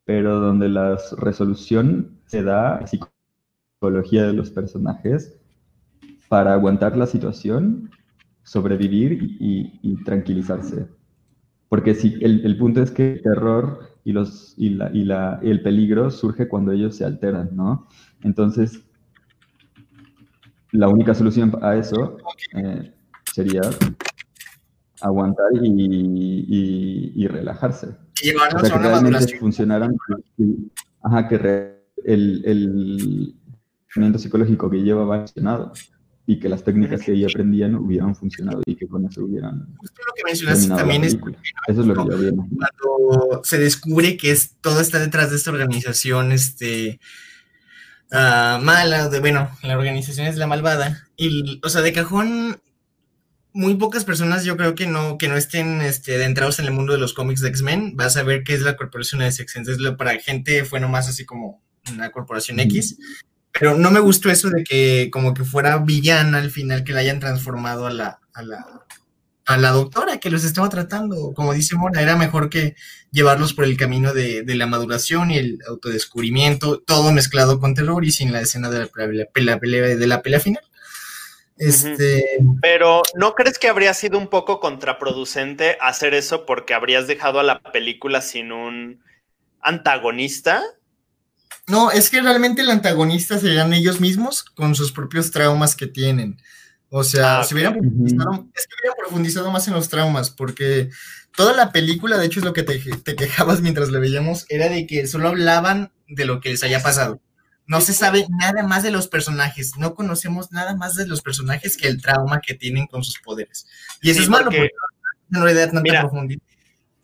pero donde la resolución se da psicología de los personajes para aguantar la situación, sobrevivir y, tranquilizarse. Porque si el, punto es que el terror y, los, y, la, y, la, y el peligro surge cuando ellos se alteran, ¿no? Entonces, la única solución a eso eh, sería aguantar y, y, relajarse. Llevarnos a una realmente funcionaran, ajá, que el, el psicológico que llevaba funcionado y que las técnicas que ella aprendían hubieran funcionado y que con eso hubieran. Justo lo que mencionaste también es. Eso es lo que yo vi. Cuando se descubre que es, todo está detrás de esta organización, este uh, mala, de, bueno, la organización es la malvada. Y, o sea, de cajón, muy pocas personas yo creo que no, que no estén este, adentrados en el mundo de los cómics de X-Men, vas a ver qué es la corporación de Sex. Entonces, para gente fue nomás así como una corporación X. Pero no me gustó eso de que como que fuera villana al final, que la hayan transformado a la, a la, a la doctora que los estaba tratando. Como dice Mora, era mejor que llevarlos por el camino de, la maduración y el autodescubrimiento, todo mezclado con terror y sin la escena de la pelea, de la pelea final. Este... Pero ¿no crees que habría sido un poco contraproducente hacer eso porque habrías dejado a la película sin un antagonista? No, es que realmente el antagonista serían ellos mismos con sus propios traumas que tienen. O sea, ah, si hubieran profundizado, más en los traumas, porque toda la película, de hecho, es lo que te, quejabas mientras la veíamos, era de que solo hablaban de lo que les haya pasado. No se sabe nada más de los personajes, no conocemos nada más de los personajes que el trauma que tienen con sus poderes. Y eso es malo, porque no le da tanta profundidad.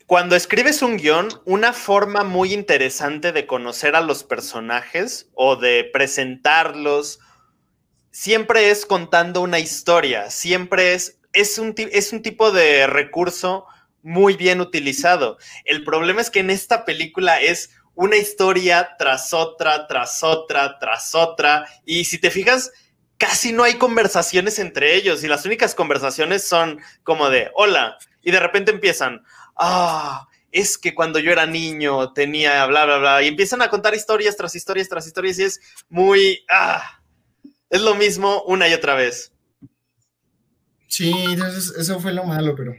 Cuando escribes un guion, una forma muy interesante de conocer a los personajes o de presentarlos siempre es contando una historia, siempre es, es un, es un tipo de recurso muy bien utilizado. El problema es que en esta película es una historia tras otra, tras otra, tras otra, y si te fijas, casi no hay conversaciones entre ellos, y las únicas conversaciones son como de, hola, y de repente empiezan, ah, es que cuando yo era niño tenía bla, bla, bla, y empiezan a contar historias tras historias tras historias, y es muy, ah, es lo mismo una y otra vez. Sí, entonces eso fue lo malo, pero.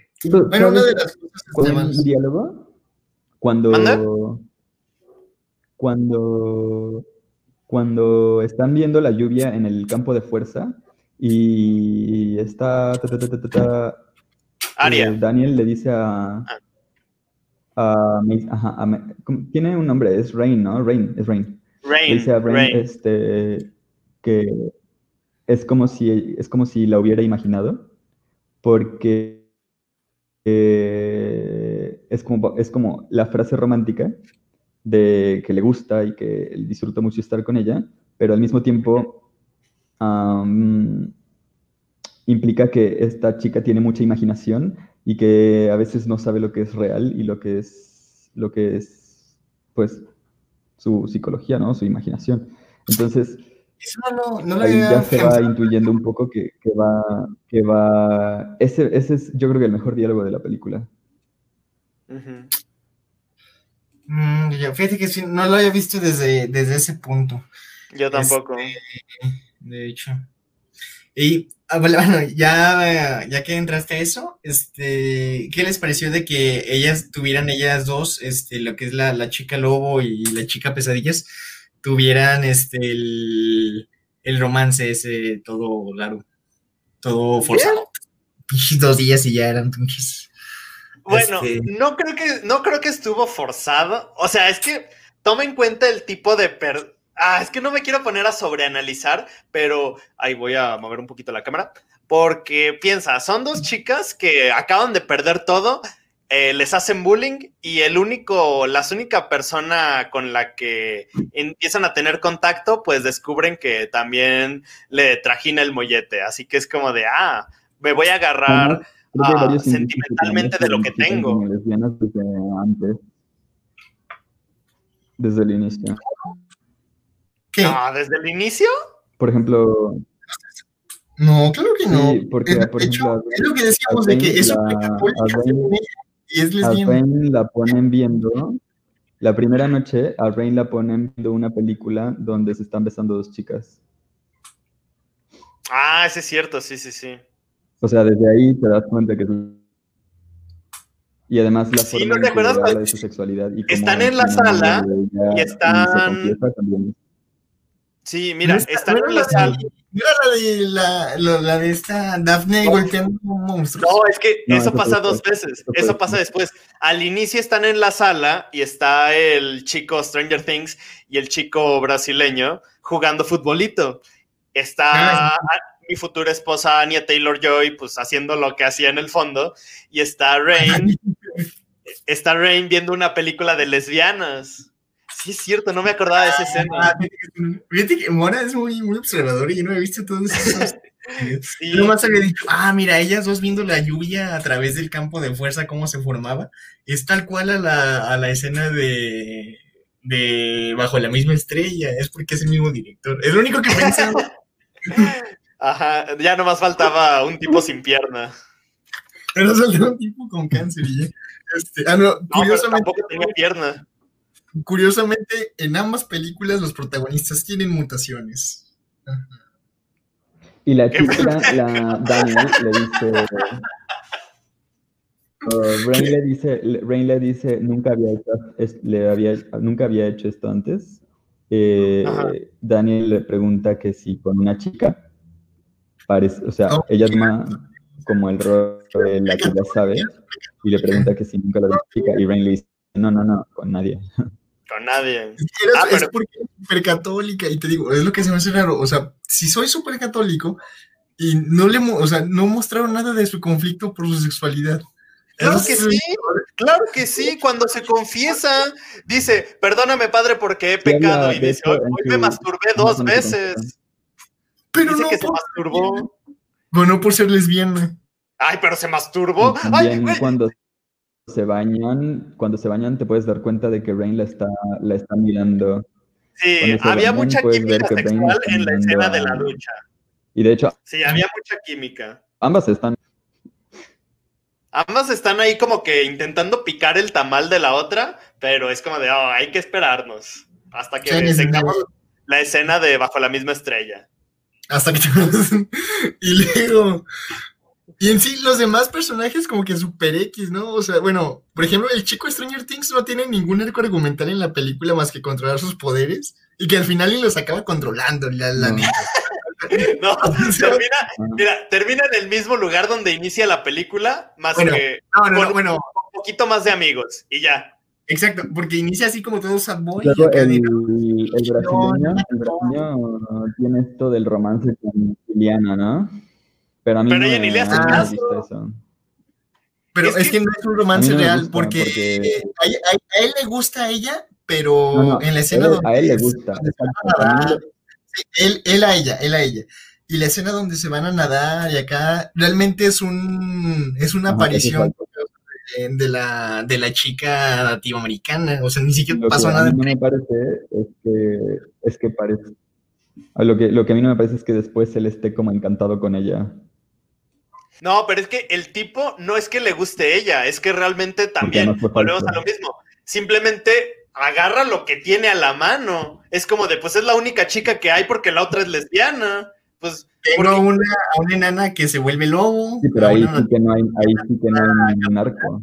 Bueno, una de las cosas que diálogo? Cuando. Cuando. Cuando están viendo la lluvia en el campo de fuerza y está. Aria. Eh, Daniel le dice a. Ah. a, tiene un nombre, es Rain, ¿no? Rain, es Rain. Rain. dice a Rain, este que es como si, es como si la hubiera imaginado, porque eh, es, como, es como la frase romántica de que le gusta y que disfruta mucho estar con ella, pero al mismo tiempo implica que esta chica tiene mucha imaginación y que a veces no sabe lo que es real y lo que es, lo que es, pues, su psicología, ¿no? Su imaginación. Entonces, ahí ya se va intuyendo un poco que, va, que va, ese, ese es yo creo que el mejor diálogo de la película. Mm, fíjate que no lo había visto desde, desde ese punto. Yo tampoco. Este, de hecho. Y ah, bueno, ya, ya que entraste a eso, este, ¿qué les pareció de que ellas tuvieran, ellas dos, este, lo que es la, chica lobo y la chica pesadillas, tuvieran este el, romance ese todo largo, todo forzado? Dos días y ya eran pinches. Bueno, este, no creo que, no creo que estuvo forzado. O sea, es que toma en cuenta el tipo de Ah, es que no me quiero poner a sobreanalizar, pero ahí voy a mover un poquito la cámara. Porque piensa, son dos chicas que acaban de perder todo, eh, les hacen bullying y el único, las única persona con la que empiezan a tener contacto, pues descubren que también le trajina el mollete. Así que es como de, ah, me voy a agarrar sentimentalmente de lo que tengo. Desde antes, desde el inicio. ¿Qué? Ah, ¿desde el inicio? Por ejemplo. No, claro que no. Sí, porque, por ejemplo, es lo que decíamos de que es una y es. A Rain la ponen viendo. La primera noche a Rain la ponen viendo una película donde se están besando dos chicas. Ah, ese es cierto, sí, sí, sí. O sea, desde ahí te das cuenta que y además la sí, forma ¿no te acuerdas? de su sexualidad y están en la sala y están Sí, mira, están en la sala. Mira la de, la, la de esta Daphne golpeando monstruos. No, es que eso, pasa dos veces. Eso, pasa después. Al inicio están en la sala y está el chico Stranger Things y el chico brasileño jugando futbolito. Está mi futura esposa Anya Taylor Joy, pues haciendo lo que hacía en el fondo. Y está Rain. está Rain viendo una película de lesbianas. Sí, es cierto, no me acordaba de esa escena. Ah, fíjate que Mora es muy, muy observador y yo no he visto todos esos. sí. Nomás había dicho, ah, mira, ellas dos viendo la lluvia a través del campo de fuerza, cómo se formaba. Es tal cual a la, a la escena de, de Bajo la misma estrella. Es porque es el mismo director. Es lo único que pensaba. Ajá, ya nomás faltaba un tipo sin pierna. Pero faltaba un tipo con cáncer y ya. Este, ah, no, curiosamente. tampoco tenía pierna. Curiosamente, en ambas películas los protagonistas tienen mutaciones. Y la chica, la Daniel, le dice. Uh, Rain le dice, Rain le dice, nunca había hecho, le había, nunca había hecho esto antes. Eh, Daniel le pregunta que si con una chica, parece, o sea, ella es más como el rol de la que ya sabe, y le pregunta que si nunca lo había chica, y Rain le dice, no, no, no, con nadie. Nadie. Ah, es porque es súper católica y te digo, es lo que se me hace raro. O sea, si soy súper católico y no le, o sea, no mostraron nada de su conflicto por su sexualidad. Claro que sí, claro que sí, cuando se confiesa, dice, perdóname padre porque he pecado, y dice, hoy, me masturbé dos veces. Pero no que se masturbó. Bueno, por ser lesbiana. Ay, pero se masturbó. Ay, cuando se bañan, cuando se bañan te puedes dar cuenta de que Rain la está, la está mirando. Sí, había mucha química sexual en la escena de la ducha. Y de hecho... Sí, había mucha química. Ambas están... Ambas están ahí como que intentando picar el tamal de la otra, pero es como de, oh, hay que esperarnos hasta que tengamos la escena de Bajo la misma estrella. Hasta que... y luego, y en sí, los demás personajes como que super X, ¿no? O sea, bueno, por ejemplo, el chico Stranger Things no tiene ningún arco argumental en la película más que controlar sus poderes y que al final y los acaba controlando, la, la no. no, termina, mira, termina en el mismo lugar donde inicia la película, más que con, bueno. un poquito más de amigos y ya. Exacto, porque inicia así como todo sad boy. el, el, brasileño, el brasileño tiene esto del romance con Liliana, ¿no? Pero a mí ella ni le hace caso. Pero es que, no es un romance real, porque, A, él le gusta a ella, pero en la escena donde... A él le gusta. él, él a ella, él a ella. y la escena donde se van a nadar y acá realmente es un es una Ajá, aparición de, de la de la chica latinoamericana, o sea, ni siquiera Lo que pasó a nada. mí no me parece es que, es que parece, a lo que, lo que a mí no me parece es que después él esté como encantado con ella. No, pero es que el tipo no es que le guste ella, es que realmente también volvemos a lo mismo. Simplemente agarra lo que tiene a la mano. Es como de, pues es la única chica que hay porque la otra es lesbiana. Pues, Tengo porque- una, a una enana que se vuelve lobo. Sí, pero ahí una- sí que no hay, ahí sí que no hay ningún arco.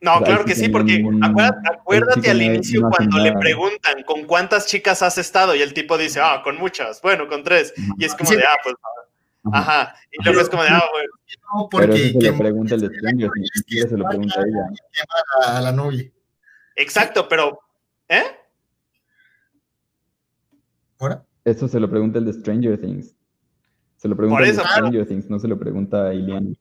No, claro que sí no porque ningún- acuérdate, al no inicio no cuando le preguntan con cuántas chicas has estado y el tipo dice, ah, con muchas, bueno, con tres. Y es como Sí. de, ah, pues, Ajá. Y luego es como de, ah, bueno. No, Pero porque eso se lo pregunta el de Stranger se lo pregunta a ella. a la novia. Exacto, pero, ¿eh? ¿Ahora? Eso se lo pregunta el de Stranger Things. Se lo pregunta Por el de eso, Stranger Things, no se lo pregunta a Iliana.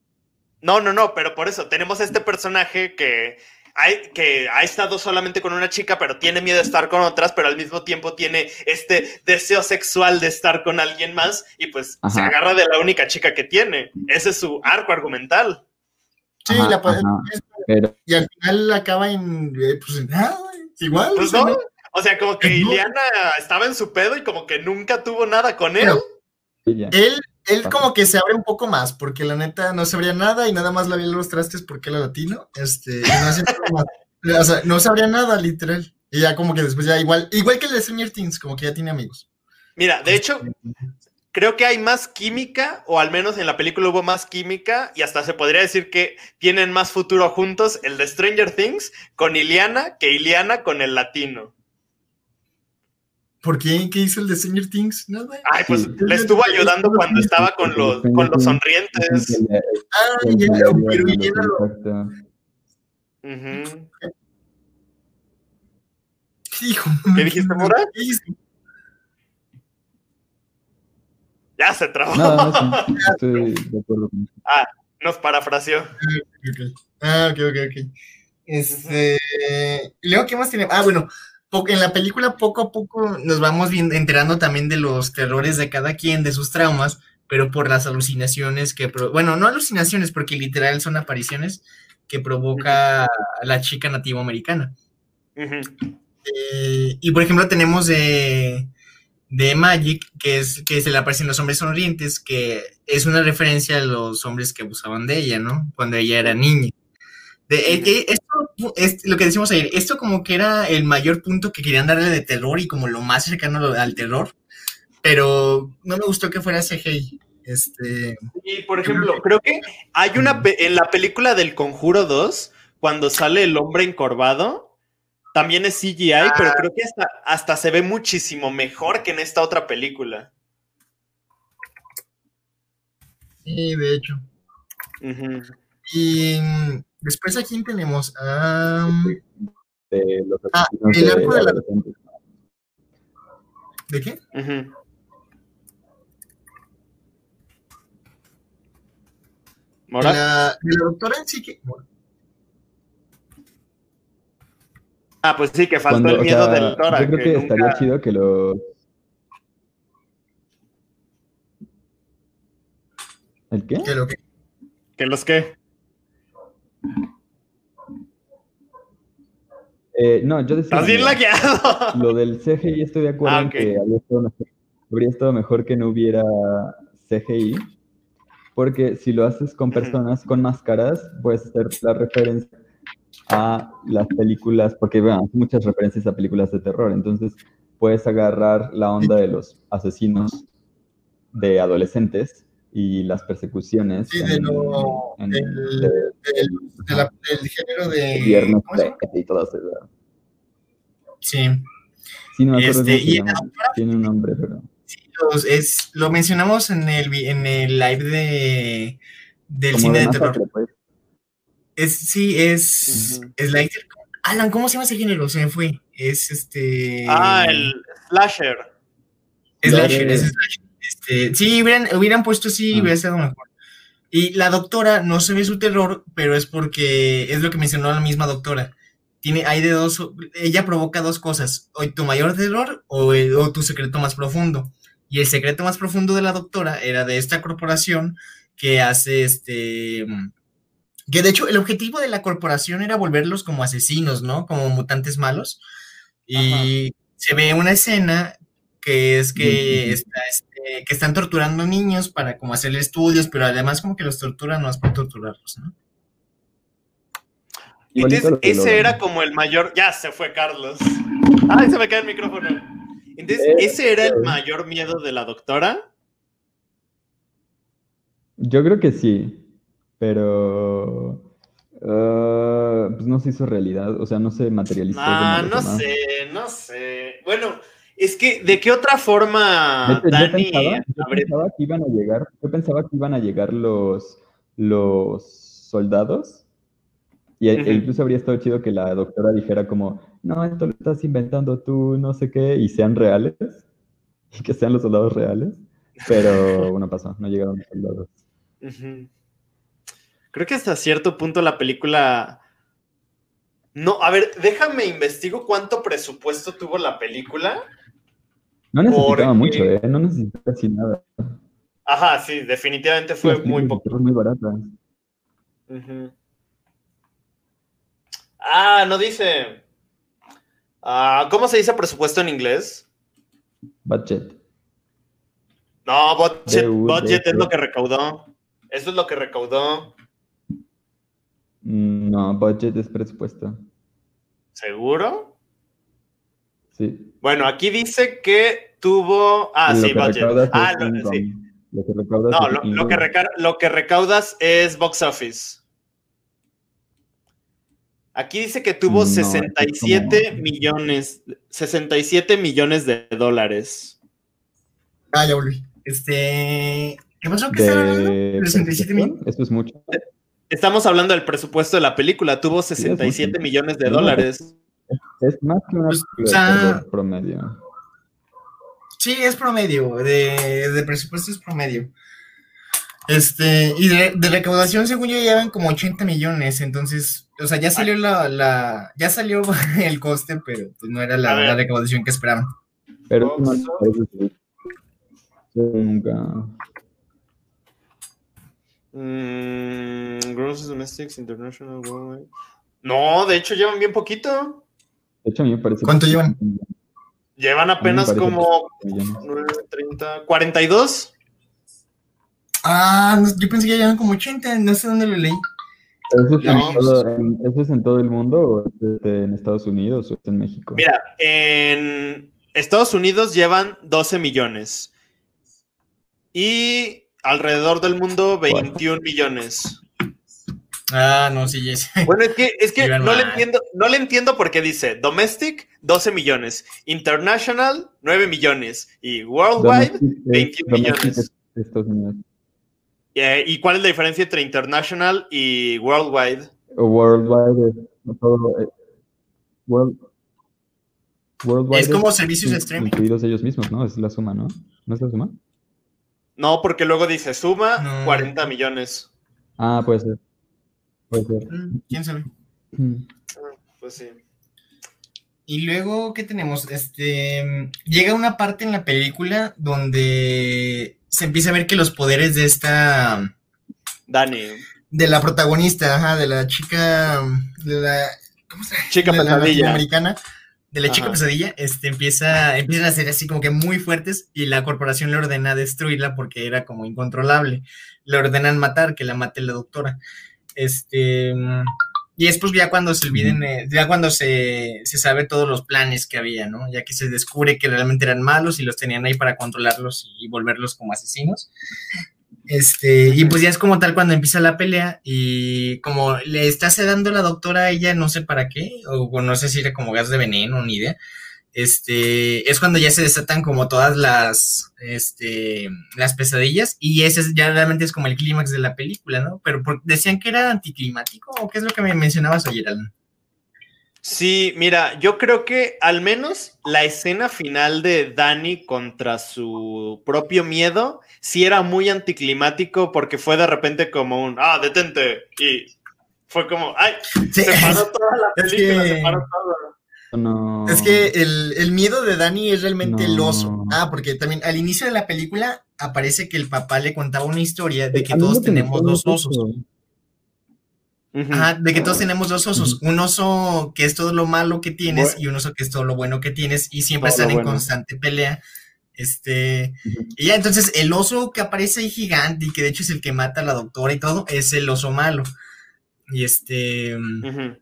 No, no, no, pero por eso tenemos a este personaje que, hay, que ha estado solamente con una chica, pero tiene miedo de estar con otras, pero al mismo tiempo tiene este deseo sexual de estar con alguien más y pues se agarra de la única chica que tiene. Ese es su arco argumental. Sí, Ajá, la, es- Pero y al final acaba en, eh, pues, en nada, igual. Pues o sea, no, o sea, como que No. Iliana estaba en su pedo y como que nunca tuvo nada con él. Pero- Él, él como que se abre un poco más, porque la neta no sabría nada y nada más le los trastes porque era latino. Este, no. O sea, no sabría nada, literal. Y ya como que después ya igual, igual que el de Stranger Things, como que ya tiene amigos. Mira, de hecho, creo que hay más química, o al menos en la película hubo más química, y hasta se podría decir que tienen más futuro juntos el de Stranger Things con Iliana que Iliana con el latino. ¿Por qué? ¿Qué hizo el de Stranger Things? Nada. Ay, pues Sí. le estuvo ayudando cuando estaba con los, con los sonrientes. Ah, ya, pero Iliana lo- Exacto. Ujú. ¿Qué dijo? ¿Qué dijiste, Mora? ¿Qué dijiste? Ya se trabó. No, no, sí, estoy de acuerdo con eso. Nos parafraseó. Ah, ok, ok, ok. Este. ¿Y luego qué más tiene? Ah, bueno, en la película poco a poco nos vamos enterando también de los terrores de cada quien, de sus traumas, pero por las alucinaciones que. bueno, no alucinaciones, porque literal son apariciones que provoca la chica nativa americana. Eh, y por ejemplo, tenemos de, de Magic, que es que se le aparecen los hombres sonrientes, que es una referencia a los hombres que abusaban de ella, ¿no? Cuando ella era niña. De, eh, que esto es lo que decimos ayer, esto como que era el mayor punto que querían darle de terror y como lo más cercano al terror, pero no me gustó que fuera CGI. Este, Y por ejemplo, creo que hay una en la película del Conjuro 2, cuando sale el hombre encorvado, también es CGI, pero creo que hasta, hasta se ve muchísimo mejor que en esta otra película. sí, de hecho. Y mm, después a quién tenemos? Am, De los Ah, el arco de la-. ¿De qué? Ujú. ¿Mora? La, de la doctora en sí que. Ah, pues sí, que faltó Cuando, el o miedo sea, del Tora. yo creo que, nunca- estaría chido que los... ¿El qué? que lo que ¿Que los qué? Eh, no, yo decía... Estás bien lagueado. Lo del CGI estoy de acuerdo Ah, en ok. que habría estado, mejor, habría estado mejor que no hubiera CGI, porque si lo haces con personas con máscaras, puedes hacer la referencia a las películas, porque bueno, hay muchas referencias a películas de terror, entonces puedes agarrar la onda de los asesinos de adolescentes y las persecuciones Sí, de lo- en- del- de- del, de la- del género de. Viernes ¿cómo se llama? 13 y todo eso. Sí, Sí, no me acuerdo Este, y-. Tiene un nombre, pero... los- es, lo mencionamos en el, en el live de, del como cine de de terror. masacre, pues. Es, sí, es. Ujú. es la- Alan, ¿cómo se llama ese género? Se me fue. Es este. Ah, el slasher. Slasher, es slasher. Este, sí, hubieran, hubieran puesto así, Ah. hubiera estado mejor. Y la doctora no se ve su terror, pero es porque es lo que mencionó la misma doctora. Tiene, hay de dos, ella provoca dos cosas, o tu mayor terror o, el- o tu secreto más profundo. Y el secreto más profundo de la doctora era de esta corporación que hace este... Que de hecho el objetivo de la corporación era volverlos como asesinos, ¿no? Como mutantes malos. Y se ve una escena que es que, este, que están torturando niños para como hacerle estudios, pero además como que los torturan más para torturarlos, ¿no? Entonces, ese era como el mayor. Ya se fue Carlos. Ay, se me cae el micrófono. Entonces, eh, ¿ese era el eh. mayor miedo de la doctora? Yo creo que sí, pero. Pues no se hizo realidad, o sea, no se materializó. Ah, no sé, no sé. Bueno, es que, ¿de qué otra forma, Dani? Yo pensaba, que iban a llegar, yo pensaba que iban a llegar los, los soldados y e incluso habría estado chido que la doctora dijera como, no, esto lo estás inventando tú, no sé qué, y sean reales, y que sean los soldados reales. Pero bueno, pasó, no llegaron los soldados. Creo que hasta cierto punto la película... No, a ver, déjame investigo cuánto presupuesto tuvo la película. No necesitaba mucho, ¿eh? No necesitaba casi nada. Ajá, sí, definitivamente fue muy poco. Muy barata. Ah, no dice. Ah, ¿Cómo se dice presupuesto en inglés? Budget. No, budget, budget es lo que recaudó. Eso es lo que recaudó. Mm, no, budget es presupuesto. ¿Seguro? Sí. Bueno, aquí dice que tuvo. Ah, sí, budget. Ah, lo, sí. Lo que recaudas no, lo, que lo que recaudas es box office. Aquí dice que tuvo 67 millones, 67 millones de dólares. Ah, ya volví. Este, ¿qué pasó? ¿Qué está hablando? 67 millones. Esto es mucho. Estamos hablando del presupuesto de la película. Tuvo 67 millones de dólares. Es, más que una pues, promedio. Sí, es promedio. De, de presupuesto es promedio. Este, y de, recaudación, según yo, llevan como 80 millones, entonces, o sea, ya salió la, la ya salió el coste, pero pues no era la, recaudación que esperaban. Pero no nunca. Mm, gross domestics, international, worldwide. No, de hecho llevan bien poquito. De hecho, a mí me parece. ¿Cuánto llevan? Llevan apenas como 9, 30, 42. Ah, yo pensé que ya eran como 80, no sé dónde lo leí. ¿Eso es, en, todo, ¿Eso es en todo el mundo o es en Estados Unidos o es en México? Mira, en Estados Unidos llevan 12 millones y alrededor del mundo 21 millones. Ah, no, sí, yes. Bueno, es que, es que no, le entiendo, no le entiendo por qué dice Domestic 12 millones, International 9 millones y Worldwide 21 millones. Eh, ¿Y cuál es la diferencia entre international y worldwide? Worldwide es todo. Eh, worldwide es como servicios de streaming. Incluidos ellos mismos, ¿no? Es la suma, ¿no? ¿No es la suma? No, porque luego dice suma 40 millones. Ah, puede ser. Mm, ¿Quién sabe? Mm. Ah, pues sí. Y luego, ¿qué tenemos? Este. Llega una parte en la película donde se empieza a ver que los poderes de esta. Dani. De la protagonista, ajá, de la chica. De la. ¿Cómo se llama? Chica pesadilla. americana. De la chica pesadilla, este, empieza, empiezan a ser así como que muy fuertes y la corporación le ordena destruirla porque era como incontrolable. Le ordenan matar, que la mate la doctora. Este. Y es pues ya cuando se olviden, eh, ya cuando se, se, sabe todos los planes que había, ¿no? Ya que se descubre que realmente eran malos y los tenían ahí para controlarlos y volverlos como asesinos. Este, y pues ya es como tal cuando empieza la pelea y como le está sedando la doctora a ella, no sé para qué, o no sé si era como gas de veneno, ni idea este, es cuando ya se desatan como todas las, este, las pesadillas y ese ya realmente es como el clímax de la película, ¿no? Pero decían que era anticlimático o qué es lo que me mencionabas ayer, Alan. Sí, mira, yo creo que al menos la escena final de Dani contra su propio miedo sí era muy anticlimático porque fue de repente como un, ah, detente, y fue como, ay, se paró toda la película, se paró todo. No. Es que el, el miedo de Dani es realmente el oso. Ah, porque también al inicio de la película aparece que el papá le contaba una historia de que todos lo que me tenemos dos osos. Ujú. Ajá, de que todos tenemos dos osos. Un oso que es todo lo malo que tienes Bueno. y un oso que es todo lo bueno que tienes y siempre Todo están en bueno. constante pelea. Este, y ya entonces el oso que aparece ahí gigante y que de hecho es el que mata a la doctora y todo, es el oso malo. Y este, Ujú.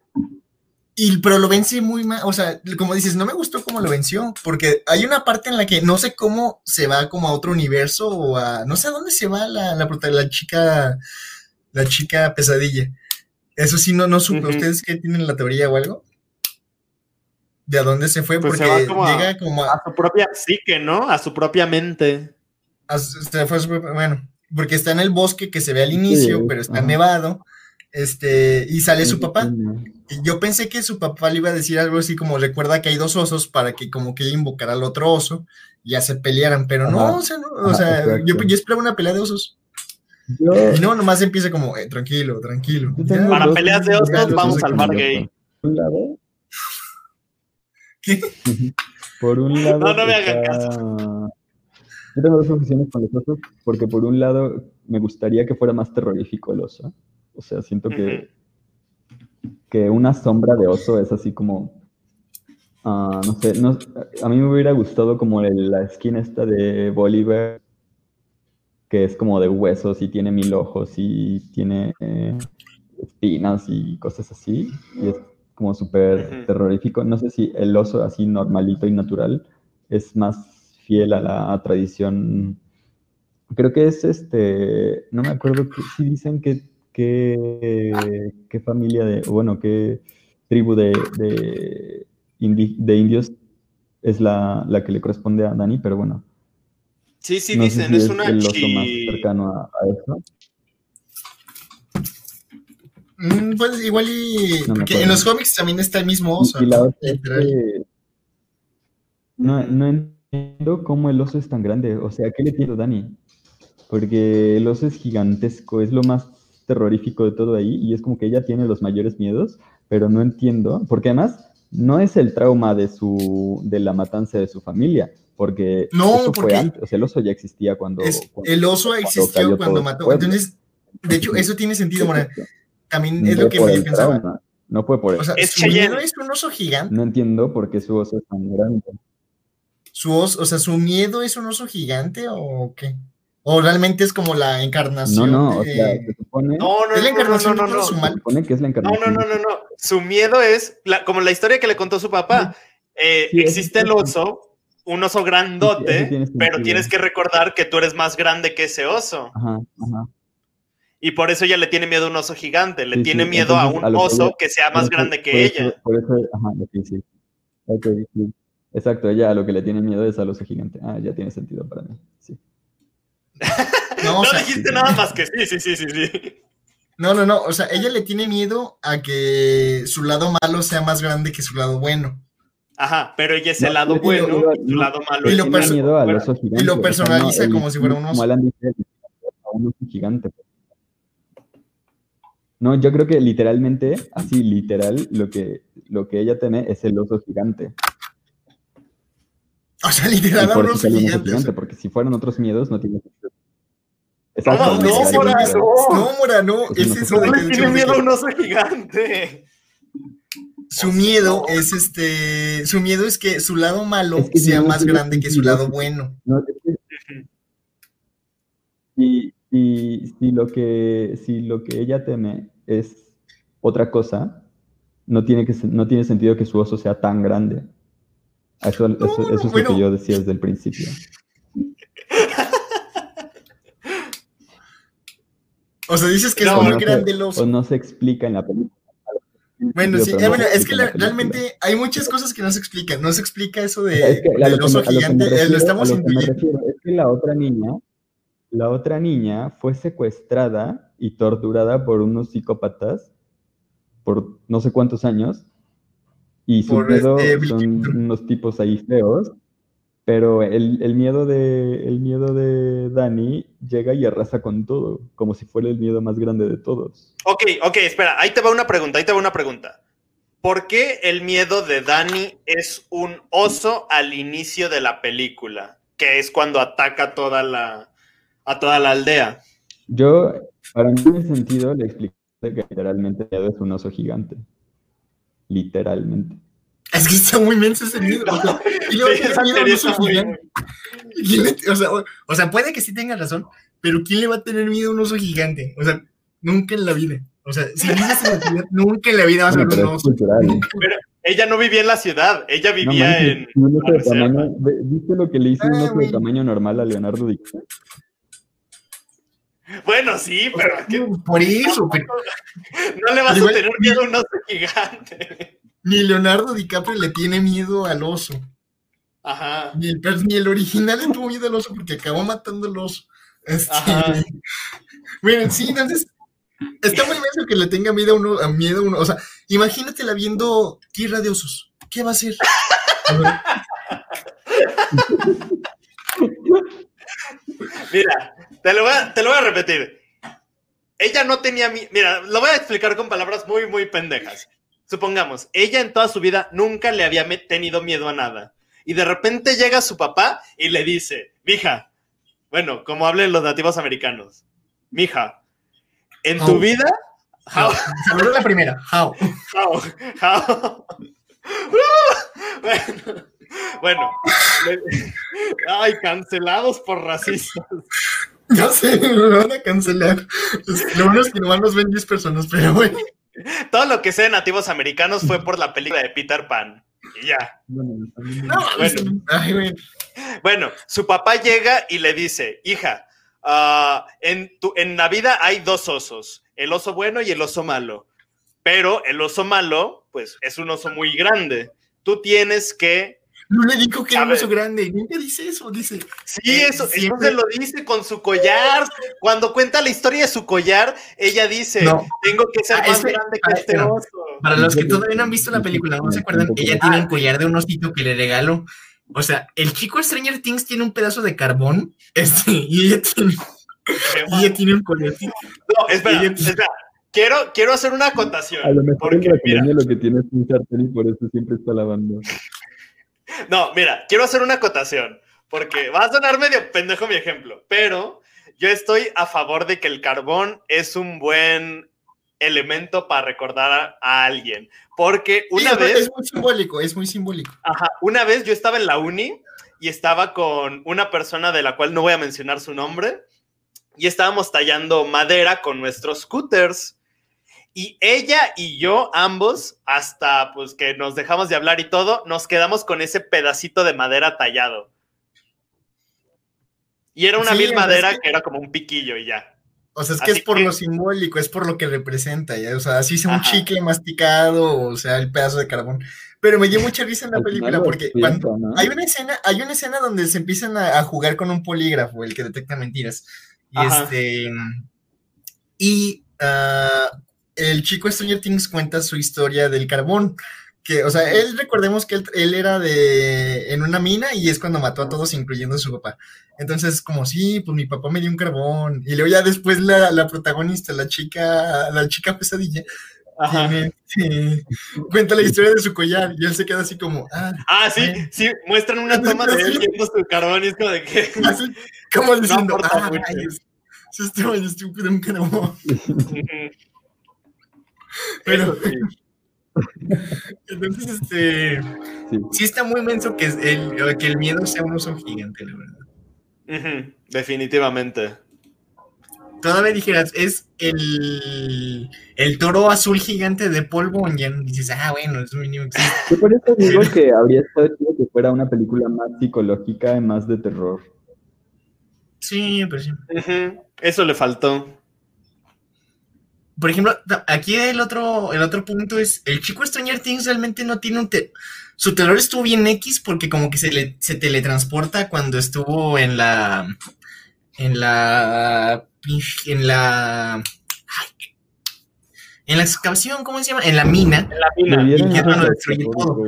Y pero lo vence muy mal, o sea, como dices, no me gustó cómo lo venció, porque hay una parte en la que no sé cómo se va como a otro universo o a, no sé a dónde se va la, la, la chica, la chica pesadilla. Eso sí, no, no supe. ¿Ustedes qué tienen la teoría o algo? ¿De a dónde se fue? Pues se Porque va como a- llega como a, A su propia psique, ¿no? A su propia mente. a- se fue bueno, porque está en el bosque que se ve al inicio, Sí, pero está nevado, este, y sale su papá. yo pensé que su papá le iba a decir algo así como recuerda que hay dos osos para que como que ella invocara al otro oso y ya se pelearan, pero no, Ajá. o sea, no, o Ajá, sea, yo, esperaba una pelea de osos. Yo, Y no, nomás empieza como, eh, tranquilo, tranquilo. Ya, Para dos peleas de osos, vamos al bar gay. Por un lado. ¿Qué? Por un lado. No, no me hagan está- Yo tengo dos obsesiones con los osos, porque por un lado me gustaría que fuera más terrorífico el oso. O sea, siento que, que una sombra de oso es así como. ah, no sé, no- a mí me hubiera gustado como el- la esquina esta de Bolívar, que es como de huesos y tiene mil ojos y tiene eh, espinas y cosas así. Y es como súper terrorífico. No sé si el oso así normalito y natural es más fiel a la tradición. Creo que es este, no me acuerdo que- si dicen que, que, qué familia de, bueno, qué tribu de, de, indi- de indios es la, la que le corresponde a Dani, pero bueno, Sí, sí, no sé dicen, si es, es una el oso chi- más cercano a, a eso. Mm, pues igual y... No acuerdo. en los cómics también está el mismo oso. Y la ¿no? otra es Literal. que no, no entiendo cómo el oso es tan grande. O sea, ¿qué le tiene Dani? Porque el oso es gigantesco, es lo más terrorífico de todo ahí y es como que ella tiene los mayores miedos, pero no entiendo, porque además no es el trauma de su de la matanza de su familia, porque No, eso porque fue antes, o sea, el oso ya existía cuando, Es- cuando- el oso existió cuando mató. Entonces, de hecho, eso tiene sentido, Mora. También es No lo que el pensaba. trauma, no fue por O sea, Es su miedo es un oso gigante. no entiendo por qué su oso es tan grande. Su oso, o sea, su miedo es un oso gigante o qué? O realmente es como la No, encarnación. no, o de- sea, se supone, No, no, es la no, no, encarnación no, no, no. su se supone que es la No, encarnación. no, no, no, no. Su miedo es, la- como la historia que le contó su papá, eh, Sí, eso existe el oso, un oso Sí, grandote, eso tiene pero sentido. tienes que recordar que tú eres más grande que ese oso. Ajá, ajá. Y por eso ella le tiene miedo a un oso gigante, le Sí, tiene sí, miedo a entonces, un a lo que oso ella- que sea más eso- grande que por eso- ella. Por eso, ajá, ok, sí. Ok, sí. Exacto, ella a lo que le tiene miedo es al oso gigante. Ah, ya tiene sentido para mí. Sí. No, o sea, dijiste nada más que sí, sí, sí, sí, sí. no, no, no. O sea, ella le tiene miedo a que su lado malo sea más grande que su lado bueno. Ajá, pero ella es No, el lado bueno y su no, lado malo y lo tiene perso- miedo al bueno. oso gigante. y lo personaliza el- como si fuera un oso. Como Alan dice, a un oso gigante. No, yo creo que literalmente, así literal, lo que, lo que ella teme es el oso gigante. O sea, Y literal, a por un eso oso gigante. o gigante, sea. porque si fueran otros miedos no tiene sentido. No, No, no, Mora, no. no, Mora, no, es eso de que, tiene miedo a un oso gigante. su miedo es este, su miedo es que su lado malo Es que si sea más grande que su lado bueno. No, es que si, si- si lo que, si lo que ella teme es otra cosa, no tiene, que, no tiene sentido que su oso sea tan grande. Eso, eso- eso es bueno. lo que yo decía desde el principio. O sea, dices que No, es O muy no grande el O oso. no se explica en la película. Bueno, sí, eh, no bueno, es que la- realmente hay muchas cosas que no se explican. No se explica eso de, O es que del oso me- lo gigante. refiero- lo estamos lo intuyendo. refiero es que la otra niña, la otra niña fue secuestrada y torturada por unos psicópatas por no sé cuántos años y su Por, miedo este, son unos tipos ahí feos, pero el, el miedo de el miedo de Dani llega y arrasa con todo, como si fuera el miedo más grande de todos. Ok, ok, espera, ahí te va una pregunta, ahí te va una pregunta. ¿Por qué el miedo de Dani es un oso al inicio de la película? Que es cuando ataca toda la, a toda la aldea. Yo, para mí, en ese sentido, le expliqué que literalmente el miedo es un oso gigante. Literalmente. Es que está muy menso ese miedo. O sea, y luego Sí, esa miedo a un teoría oso está muy- gigante. ¿Quién le- O sea, o- o sea, puede que sí tenga razón, pero ¿quién le va a tener miedo a un oso gigante? O sea, nunca en la vida. O sea, si vives en la ciudad, nunca en la vida vas a ver un pero oso. cultural. Ella no vivía en la ciudad, ella No vivía manches, en un oso la de reserva. tamaño- ve- ¿Viste lo que le hizo un oso de tamaño normal a Leonardo DiCaprio? Bueno, sí, O pero sea, ¿qué- por eso, pero no le vas a tener miedo a un oso gigante. ni Leonardo DiCaprio le tiene miedo al oso. Ajá. Ni el, ni el original le tuvo miedo al oso porque acabó matando al oso. Este, Ajá. Bueno, sí, entonces está muy menso que le tenga miedo a uno, a miedo a uno. O sea, imagínatela viendo Tierra de Osos. ¿Qué va a hacer? A Mira, te lo, voy a, te lo voy a repetir. Ella no tenía miedo. Mira, lo voy a explicar con palabras muy, muy pendejas. Supongamos, ella en toda su vida nunca le había tenido miedo a nada. Y de repente llega su papá y le dice, mija, bueno, como hablen los nativos americanos, mija, en tu How. vida, how, Saludos la primera. How. how, how. bueno, bueno, ay, cancelados por racistas. Ya sé, me van a cancelar. Lo bueno es que nomás nos ven 10 personas, pero bueno. Todo lo que sé de nativos americanos fue por la película de Peter Pan. Y ya. Bueno, también- No, Bueno. Ay, bueno. Bueno, su papá llega y le dice, hija, ah, en, tu, en la vida hay dos osos, el oso bueno y el oso malo. Pero el oso malo, pues es un oso muy grande. Tú tienes que... No le dijo que era un oso grande. Nunca dice eso. Dice, Sí, Eh, eso, siempre- entonces lo dice con su collar. Cuando cuenta la historia de su collar, ella dice, No. tengo que ser Ah, más ese- grande ah, que este oso. Para los que todavía no han visto la película, ¿no se acuerdan? Ella tiene un collar de un osito que le regaló. O sea, el chico Stranger Things tiene un pedazo de carbón, este, y ella tiene, y ella tiene un collarcito. No, espera, Ella- espera. Quiero, quiero hacer una acotación. A lo mejor en porque, mira, lo que tiene es un sartén y por eso siempre está lavando. No, mira, quiero hacer una acotación, porque va a sonar medio pendejo mi ejemplo, pero yo estoy a favor de que el carbón es un buen elemento para recordar a, a alguien, porque una Sí, vez, Es muy simbólico, es muy simbólico. ajá, una vez yo estaba en la uni y estaba con una persona de la cual no voy a mencionar su nombre y estábamos tallando madera con nuestros scooters. Y ella y yo, ambos, hasta pues que nos dejamos de hablar y todo, nos quedamos con ese pedacito de madera tallado. Y era una Sí, sea, madera es que- que era como un piquillo y ya. O sea, es que Así es por que- lo simbólico, es por lo que representa, ¿ya? O sea, así sea un Ajá. chicle masticado, o sea, el pedazo de carbón. Pero me dio mucha risa en la película porque explica, cuando ¿no? hay una escena, hay una escena donde se empiezan a, a jugar con un polígrafo, el que detecta mentiras. Y Ajá. este y ah, el chico Stranger Things cuenta su historia del carbón. Que, o sea, él recordemos que él, él era de en una mina y es cuando mató a todos, incluyendo a su papá. Entonces, como sí, pues mi papá me dio un carbón. Y luego ya después la, la protagonista, la chica, la chica pesadilla, tiene- cuenta la historia de su collar y él se queda así como, ah, Ah, sí, Bueno. sí, muestran una toma de él viendo su carbón y es como de que... así, como diciendo, aporta ah, mucho". rayos, sí estaba yo estúpido un carbón. Pero, sí. entonces, este, Sí. sí está muy menso que, el, que el miedo sea un oso gigante, la verdad. Definitivamente. Todavía dijeras, es el, el toro azul gigante de polvo, y ya dices, ah, bueno, es un mínimo existe. Yo por eso digo que habría estado que fuera una película más psicológica y más de terror. Sí, pero sí. Ujú, Eso le faltó. Por ejemplo, aquí el otro, el otro punto es, el chico Stranger Things realmente no tiene un... te- Su terror estuvo bien X porque como que se, le, se teletransporta cuando estuvo en la... En la... En la... En la excavación, ¿cómo se llama? En la mina. En la mina. Y destruye todo.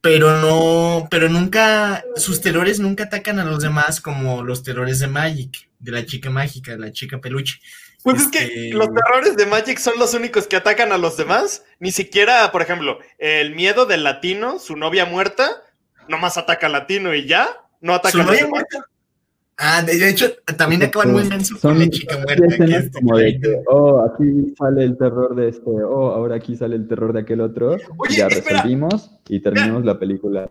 Pero no... Pero nunca... Sus terrores nunca atacan a los demás como los terrores de Magic, de la chica mágica, de la chica peluche. Pues es que Este- los terrores de Magic son los únicos que atacan a los demás. Ni siquiera, por ejemplo, el miedo del latino, su novia muerta, nomás ataca al latino y ya, no ataca ¿Su a los novia demás. muerta? Ah, de, hecho, también acaban muy menso con Son la chica muerta. que escenas es- como de que, oh, aquí sale el terror de este, oh, ahora aquí sale el terror de aquel otro, Oye, y ya espera. resolvimos y terminamos la película.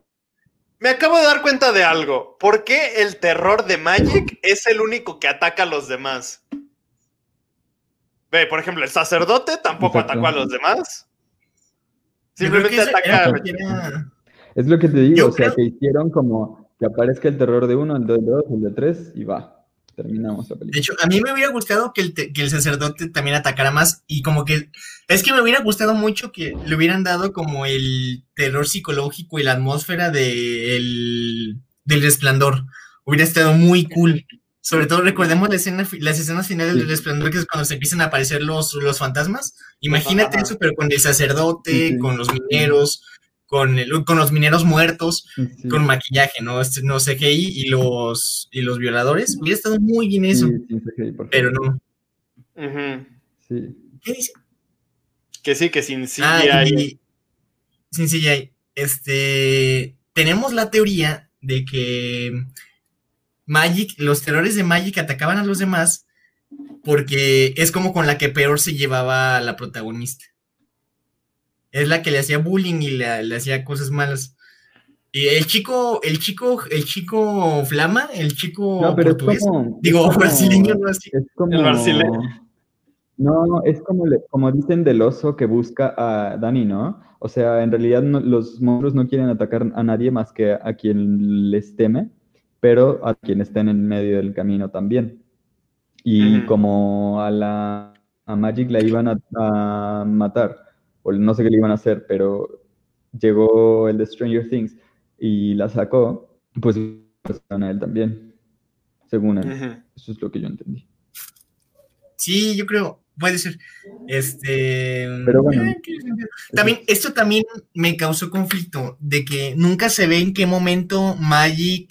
Me acabo de dar cuenta de algo. ¿Por qué el terror de Magic es el único que ataca a los demás? Ve, por ejemplo, el sacerdote tampoco Exacto. atacó a los demás. Yo creo que Simplemente ese ataca era a porque era- Es lo que te digo, Yo o sea, creo- que hicieron como que aparezca el terror de uno, el de dos, el de tres, y va, terminamos la De película. hecho, a mí me hubiera gustado que el, te- que el sacerdote también atacara más y como que es que me hubiera gustado mucho que le hubieran dado como el terror psicológico y la atmósfera de el- del resplandor. Hubiera estado muy cool. Sobre todo recordemos la escena, las escenas finales del resplandor, que es cuando se empiezan a aparecer los, los fantasmas. Imagínate Ajá. eso, pero con el sacerdote, Sí, sí. con los mineros, con, el, con los mineros muertos, Sí, con maquillaje, ¿no? Este, No CGI y los, y los violadores. Hubiera estado muy bien eso, sí, CGI, pero no. ¿Qué dice? Que sí, que sin sí Ah, hay- y- sin CGI. Este, tenemos la teoría de que Magic, los terrores de Magic atacaban a los demás porque es como con la que peor se llevaba la protagonista. Es la que le hacía bullying y le, le hacía cosas malas. Y el chico, el chico, el chico flama, el chico No, pero es portugués, como. digo, es como- brasileño, no así. Es como. El brasileño. No, es como, le- como dicen del oso que busca a Dani, ¿no? O sea, en realidad no- los monstruos no quieren atacar a nadie más que a quien les teme, pero a quien estén en medio del camino también. Y como a la a Magic la iban a, a matar, o no sé qué le iban a hacer, pero llegó el de Stranger Things y la sacó, pues a él también, según él. Eso es lo que yo entendí. Sí, yo creo, puede ser. Este. Pero bueno. eh. También, esto también me causó conflicto, de que nunca se ve en qué momento Magic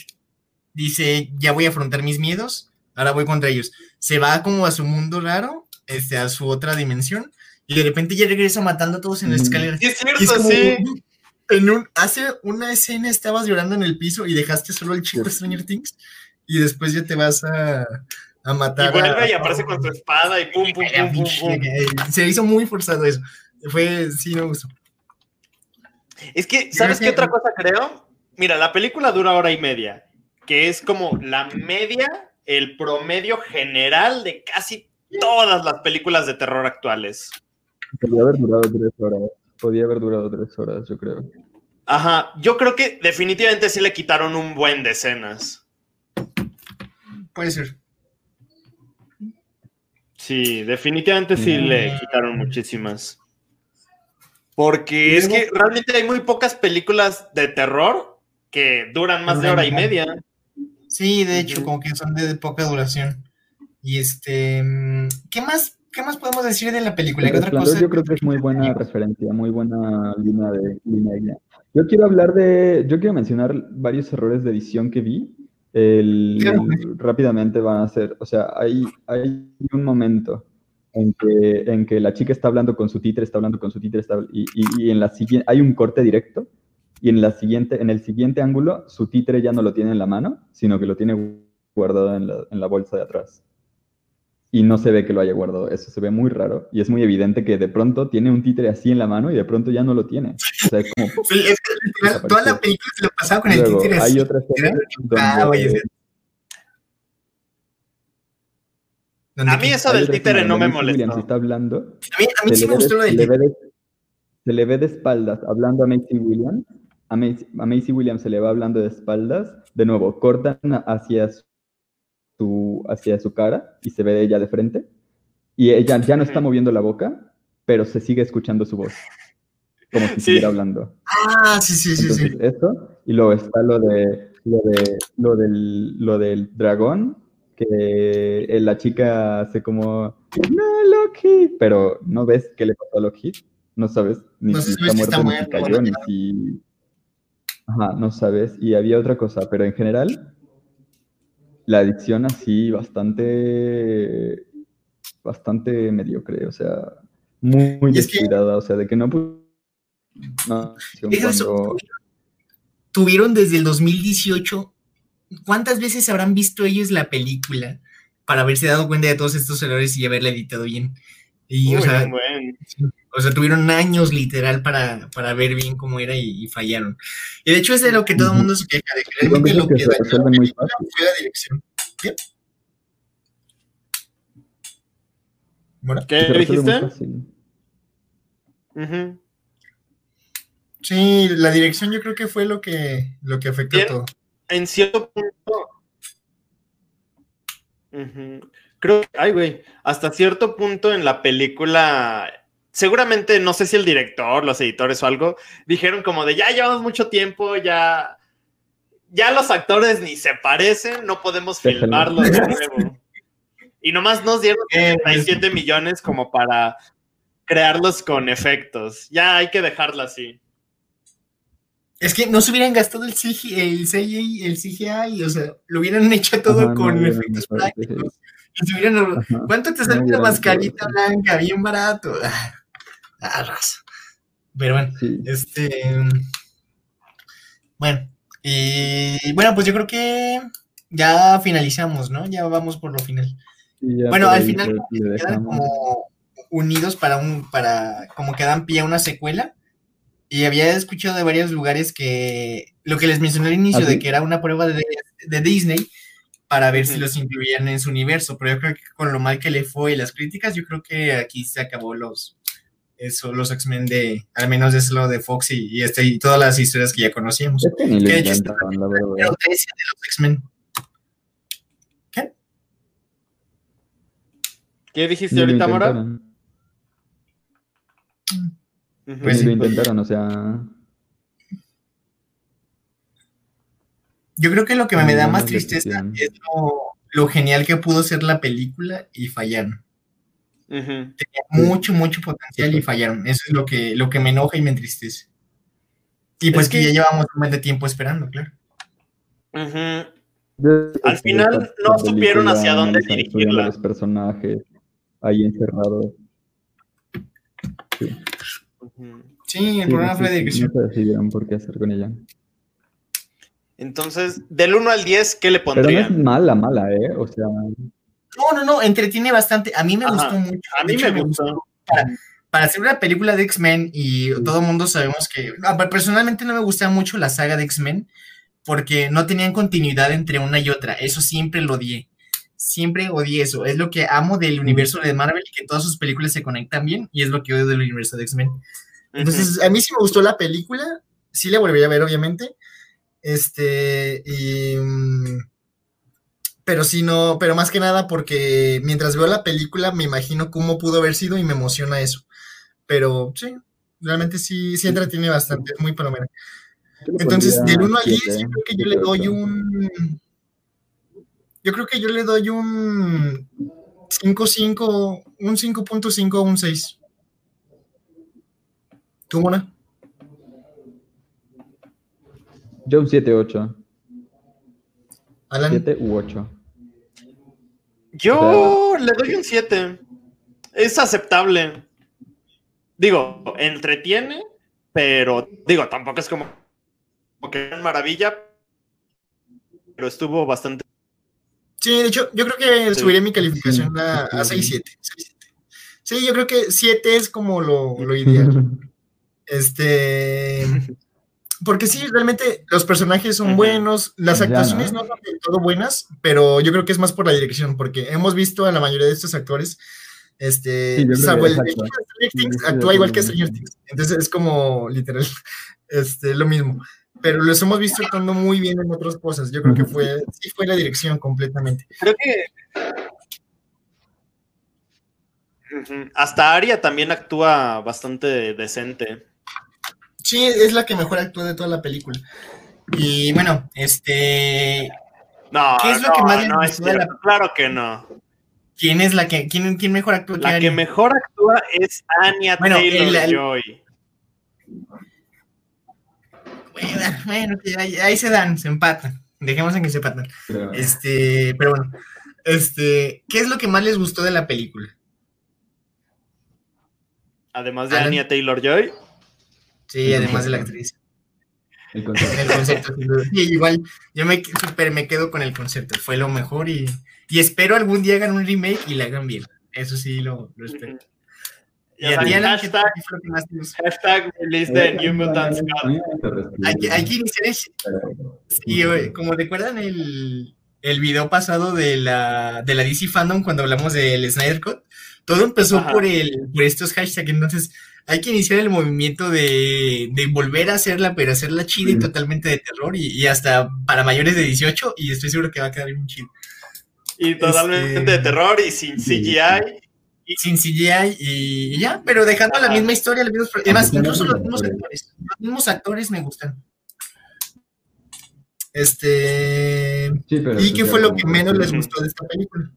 dice, ya voy a afrontar mis miedos, ahora voy contra ellos. Se va como a su mundo raro, este, a su otra dimensión, y de repente ya regresa matando a todos en las Mm. escaleras. Sí, es Y es cierto, como, sí. en un, hace una escena estabas llorando en el piso y dejaste solo al chico Sí. Stranger Things, y después ya te vas a, a Y matar. vuelve a- y aparece con su espada y pum, pum, pum, pum, pum. Se hizo muy forzado eso. Fue, sí, no gustó. Es que, ¿sabes que- qué otra cosa creo? Mira, la película dura hora y media, que es como la media, el promedio general de casi todas las películas de terror actuales. Podría haber durado tres horas. Podía haber durado tres horas, yo creo. Ajá, yo creo que definitivamente sí le quitaron un buen de escenas. Puede ser. Sí, definitivamente sí Mm. le quitaron muchísimas. Porque es que realmente hay muy pocas películas de terror que duran más de hora y media. Sí, de hecho, Ujú. como que son de poca duración. Y este, mm, ¿qué más, qué más podemos decir de la película? El ¿Qué otra cosa? yo creo que es muy buena referencia, muy buena línea de línea. Yo quiero hablar de, yo quiero mencionar varios errores de edición que vi. El, Claro. rápidamente van a ser, o sea, hay, hay un momento en que, en que la chica está hablando con su títere, está hablando con su títere, está, y, y- y en la siguiente, hay un corte directo, y en la siguiente, en el siguiente ángulo, su títere ya no lo tiene en la mano, sino que lo tiene guardado en la, en la bolsa de atrás y no se ve que lo haya guardado. Eso se ve muy raro y es muy evidente que de pronto tiene un títere así en la mano y de pronto ya no lo tiene. O sea, es como... Sí, es que toda la película se lo pasaba con el Luego, títere hay así. otra escena Ah, oye, donde, sí. Donde A mí eso hay del títere no me molestó. está hablando, a mí, a mí se sí le me ve de- gustó lo del títere. se le ve de espaldas hablando a Macy Williams. A Macy, a Macy Williams se le va hablando de espaldas. De nuevo, cortan hacia su, hacia su cara y se ve ella de frente. Y ella ya no está moviendo la boca, pero se sigue escuchando su voz. Como si Sí. estuviera hablando. Ah, sí, sí, sí, sí. Entonces, eso. Y luego está lo de lo de lo del, lo del dragón, que la chica hace como no Loki, pero no ves qué le pasó a Loki, no sabes ni No si está muerto, ni si cayó, ni si ajá, no sabes. Y había otra cosa, pero en general la adicción así bastante bastante mediocre, o sea, muy Y es que- descuidada, o sea, de que no... no, cuando- tuvieron desde el 2018. ¿Cuántas veces habrán visto ellos la película para haberse dado cuenta de todos estos errores y haberla editado bien? Y, o, Uy, sea, un buen. o sea, tuvieron años literal para, para ver bien cómo era y, y fallaron. Y de hecho es de lo que todo el mundo se queja, de que realmente lo que que dañó la película fue la dirección. ¿Qué? Bueno, ¿Qué dijiste? fácil. Ujú. sí, la dirección yo creo que fue lo que, lo que afectó Bien. todo. En cierto punto. Ujú. Creo que, ay, güey, hasta cierto punto en la película, seguramente, no sé si el director, los editores o algo, dijeron como de ya llevamos mucho tiempo, ya, ya los actores ni se parecen, no podemos filmarlos de nuevo. Y nomás nos dieron Eh, pues, 37 millones como para crearlos con efectos. Ya hay que dejarlo así. Es que no se hubieran gastado el CGI, el CGI, el CGI, o sea, lo hubieran hecho todo Ajá, con efectos prácticos. Y se hubieran Ajá. ¿Cuánto te sale una mascarita blanca? Bien barato. Ah, raza. Pero bueno, Sí, este. Bueno, y bueno, pues yo creo que ya finalizamos, ¿no? Ya vamos por lo final. Bueno, al final quedan como unidos para un, para, como que dan pie a una secuela. Y había escuchado de varios lugares que lo que les mencioné al inicio, ¿Ah, de que era una prueba de, de Disney para ver si los incluían en su universo. Pero yo creo que con lo mal que le fue y las críticas, yo creo que aquí se acabó los eso, los X-Men de, al menos es lo de Fox y, y este, y todas las historias que ya conocíamos. Es que de hecho intentan, la verdad. Pero 13 de los X-Men. ¿Qué dijiste Ni lo ahorita, Mora? Pues lo intentaron, o sea, Yo creo que lo que me, da más tristeza es lo, lo genial que pudo ser la película y fallaron. Tenía mucho, mucho potencial y fallaron. Eso es lo que, lo que me enoja y me entristece. Y pues Es que, que- ya llevamos un buen de tiempo esperando, claro. Al final no supieron hacia dónde dirigirla. los personajes ahí encerrados. Sí. Sí, el sí, problema sí, fue la sí, dirección. No se decidieron por qué hacer con ella. Entonces, del 1 al 10, ¿qué le Pero no es pondrían? mala, mala, ¿eh? O sea, No, no, no, entretiene bastante. A mí me Ajá. gustó mucho. A mí hecho, me gustó. para hacer una película de X-Men y Sí. todo el mundo sabemos que personalmente no me gustaba mucho la saga de X-Men porque no tenían continuidad entre una y otra. Eso siempre lo odié. Siempre odié eso. Es lo que amo del universo de Marvel, que todas sus películas se conectan bien y es lo que odio del universo de X-Men. Entonces, a mí sí me gustó la película, sí la volvería a ver, obviamente. Este, y, mm, pero sí no, pero más que nada porque mientras veo la película me imagino cómo pudo haber sido y me emociona eso. Pero sí, realmente sí, sí entretiene bastante, es muy palomera. Entonces, del 1 al 10, siete, yo creo que yo le doy un. Yo creo que yo le doy un 5.5, un 5.5 o un 6. ¿Tú, Mona? Yo un 7, 8. Alan. 7 u 8. Yo le doy un 7. Es aceptable. Digo, entretiene, pero digo, tampoco es como, como que es maravilla, pero estuvo bastante. Sí, de hecho, yo creo que Sí. subiré mi calificación Sí, a, a sí. 6.7. 6.7. Sí, yo creo que 7 es como lo, lo ideal. Este. Porque sí, realmente los personajes son buenos, las Ya, actuaciones ¿no? no son del todo buenas, pero yo creo que es más por la dirección, porque hemos visto a la mayoría de estos actores, este, Sí, Things, actúa igual que. Stranger Things, entonces es como literal, este, lo mismo, pero los hemos visto actuando muy bien en otras cosas, yo creo que fue, sí fue la dirección completamente. Creo que. Hasta Aria también actúa bastante decente. Sí, es la que mejor actúa de toda la película. Y bueno, este, No, ¿Qué es lo no, que más les no es la- Claro que no. ¿quién es la que, quién, quién mejor actúa que La que mejor actúa es Anya Bueno, Taylor el- el- Joy. Bueno, bueno, ahí, ahí se dan, se empatan. Dejemos en que se empatan. Pero- Este, pero bueno, este, ¿qué es lo que más les gustó de la película? Además de Alan. Anya Taylor Joy. Sí, además de la actriz. El concepto. El concepto, sin duda. Sí, igual, yo me, super me quedo con el concepto. Fue lo mejor y, y espero algún día hagan un remake y la hagan bien. Eso sí lo, lo espero. Y Ya a ¿qué hashtag, hashtag release de New Mutants God. Hay hay que iniciar ese- Sí, como recuerdan el, el video pasado de la, de la DC Fandom cuando hablamos del Snyder Cut, todo empezó Ajá. por, el, por estos hashtags, entonces hay que iniciar el movimiento de, de volver a hacerla, pero hacerla chida y totalmente de terror y, y hasta para mayores de 18 y estoy seguro que va a quedar bien chido. Y totalmente Este- de terror y sin Sí. CGI. Sin CGI y, y ya, pero dejando la Ajá. misma historia, los mismos, además, incluso los mismos actores. los mismos actores me gustan. Este, Sí, pero ¿Y qué fue lo que menos les gustó de esta película?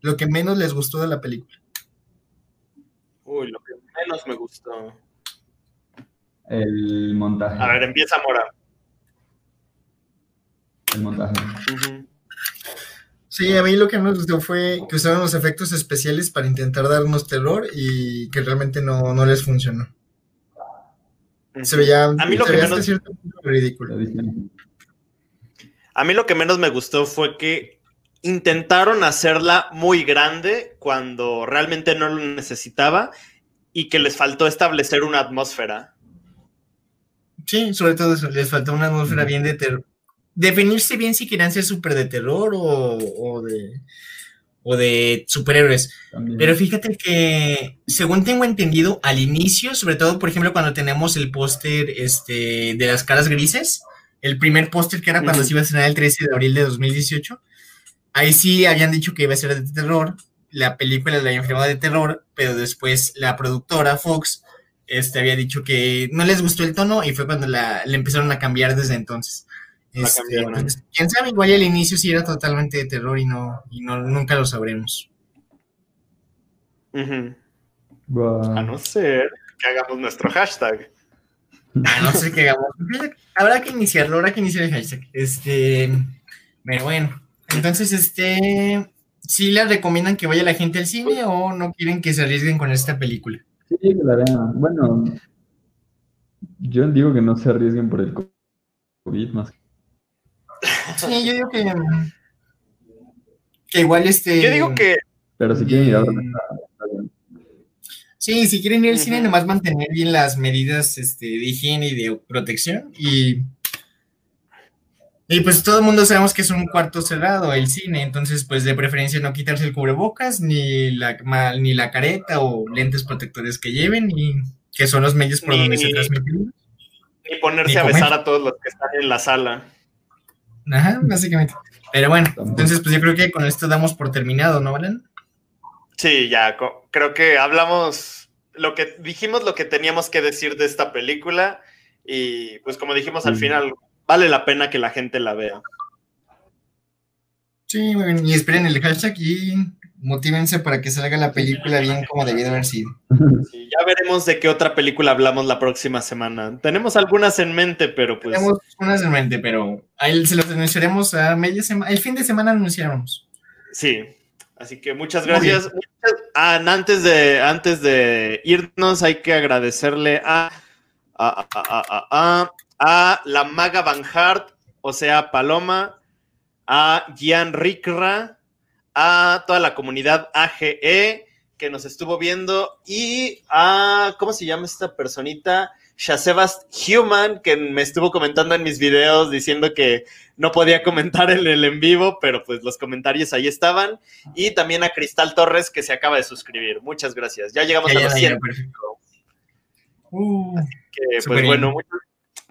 Lo que menos les gustó de la película. Uy, menos me gustó. El montaje. A ver, empieza Mora. El montaje. Sí, a mí lo que menos me gustó fue que usaron los efectos especiales para intentar darnos terror y que realmente no, no les funcionó. Se veía, A mí lo se que veía hasta menos- cierto punto ridículo. A mí lo que menos me gustó fue que intentaron hacerla muy grande cuando realmente no lo necesitaba y que les faltó establecer una atmósfera. Sí, sobre todo eso, les faltó una atmósfera bien de terror. Definirse bien si querían ser súper de terror o, o de, o de superhéroes. También. Pero fíjate que, según tengo entendido, al inicio, sobre todo, por ejemplo, cuando tenemos el póster este, de las caras grises, el primer póster que era cuando se iba a estrenar el 13 de abril de 2018, ahí sí habían dicho que iba a ser de terror, la película la habían filmado de terror, pero después la productora Fox este, había dicho que no les gustó el tono y fue cuando la, le empezaron a cambiar desde entonces. La Este, pues, quién sabe, igual al inicio sí era totalmente de terror y no, y no nunca lo sabremos. A no ser que hagamos nuestro hashtag. Ah, no sé qué hagamos. Habrá que iniciarlo, habrá que iniciar el hashtag. Este, pero bueno, entonces, este, ¿sí les recomiendan que vaya la gente al cine o no quieren que se arriesguen con esta película? Sí, vean. Bueno, yo digo que no se arriesguen por el COVID más. Sí, yo digo que, que igual este. Yo digo que Pero si quieren ir a ver, eh, está bien. Sí, si quieren ir al cine, nomás mantener bien las medidas este, de higiene y de protección. Y, y pues todo el mundo sabemos que es un cuarto cerrado el cine, entonces pues de preferencia no quitarse el cubrebocas, ni la, ma- ni la careta o lentes protectores que lleven, y que son los medios por Ni- donde se transmiten. ni ponerse Ni a besar a todos los que están en la sala. Ajá, básicamente. Pero bueno, entonces pues yo creo que con esto damos por terminado, ¿no, Alan? Sí, ya, creo que hablamos lo que dijimos lo que teníamos que decir de esta película y pues como dijimos al Sí. final vale la pena que la gente la vea. Sí, muy bien. Y esperen el hashtag y motívense para que salga la película bien como debió de haber sido. Sí, ya veremos de qué otra película hablamos la próxima semana. Tenemos algunas en mente, pero pues Tenemos unas en mente, pero ahí se los anunciaremos a media semana. El fin de semana anunciaremos. sí. Así que muchas gracias. Ah, antes de antes de irnos hay que agradecerle a a, a, a, a- la maga Van Hart, o sea, Paloma, a Gian Ricra, a toda la comunidad AGE que nos estuvo viendo y a, ¿cómo se llama esta personita? Shasebast Human, que me estuvo comentando en mis videos diciendo que no podía comentar en el en vivo, pero pues los comentarios ahí estaban. Y también a Cristal Torres, que se acaba de suscribir. Muchas gracias. Ya llegamos Ya, a los ya, 100. perfecto. Uh, que, Súper pues bien. bueno, muchas,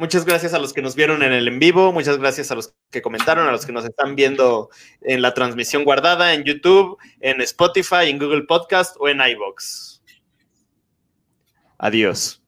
muchas gracias a los que nos vieron en el en vivo, muchas gracias a los que comentaron, a los que nos están viendo en la transmisión guardada en YouTube, en Spotify, en Google Podcast o en iBox. Adiós.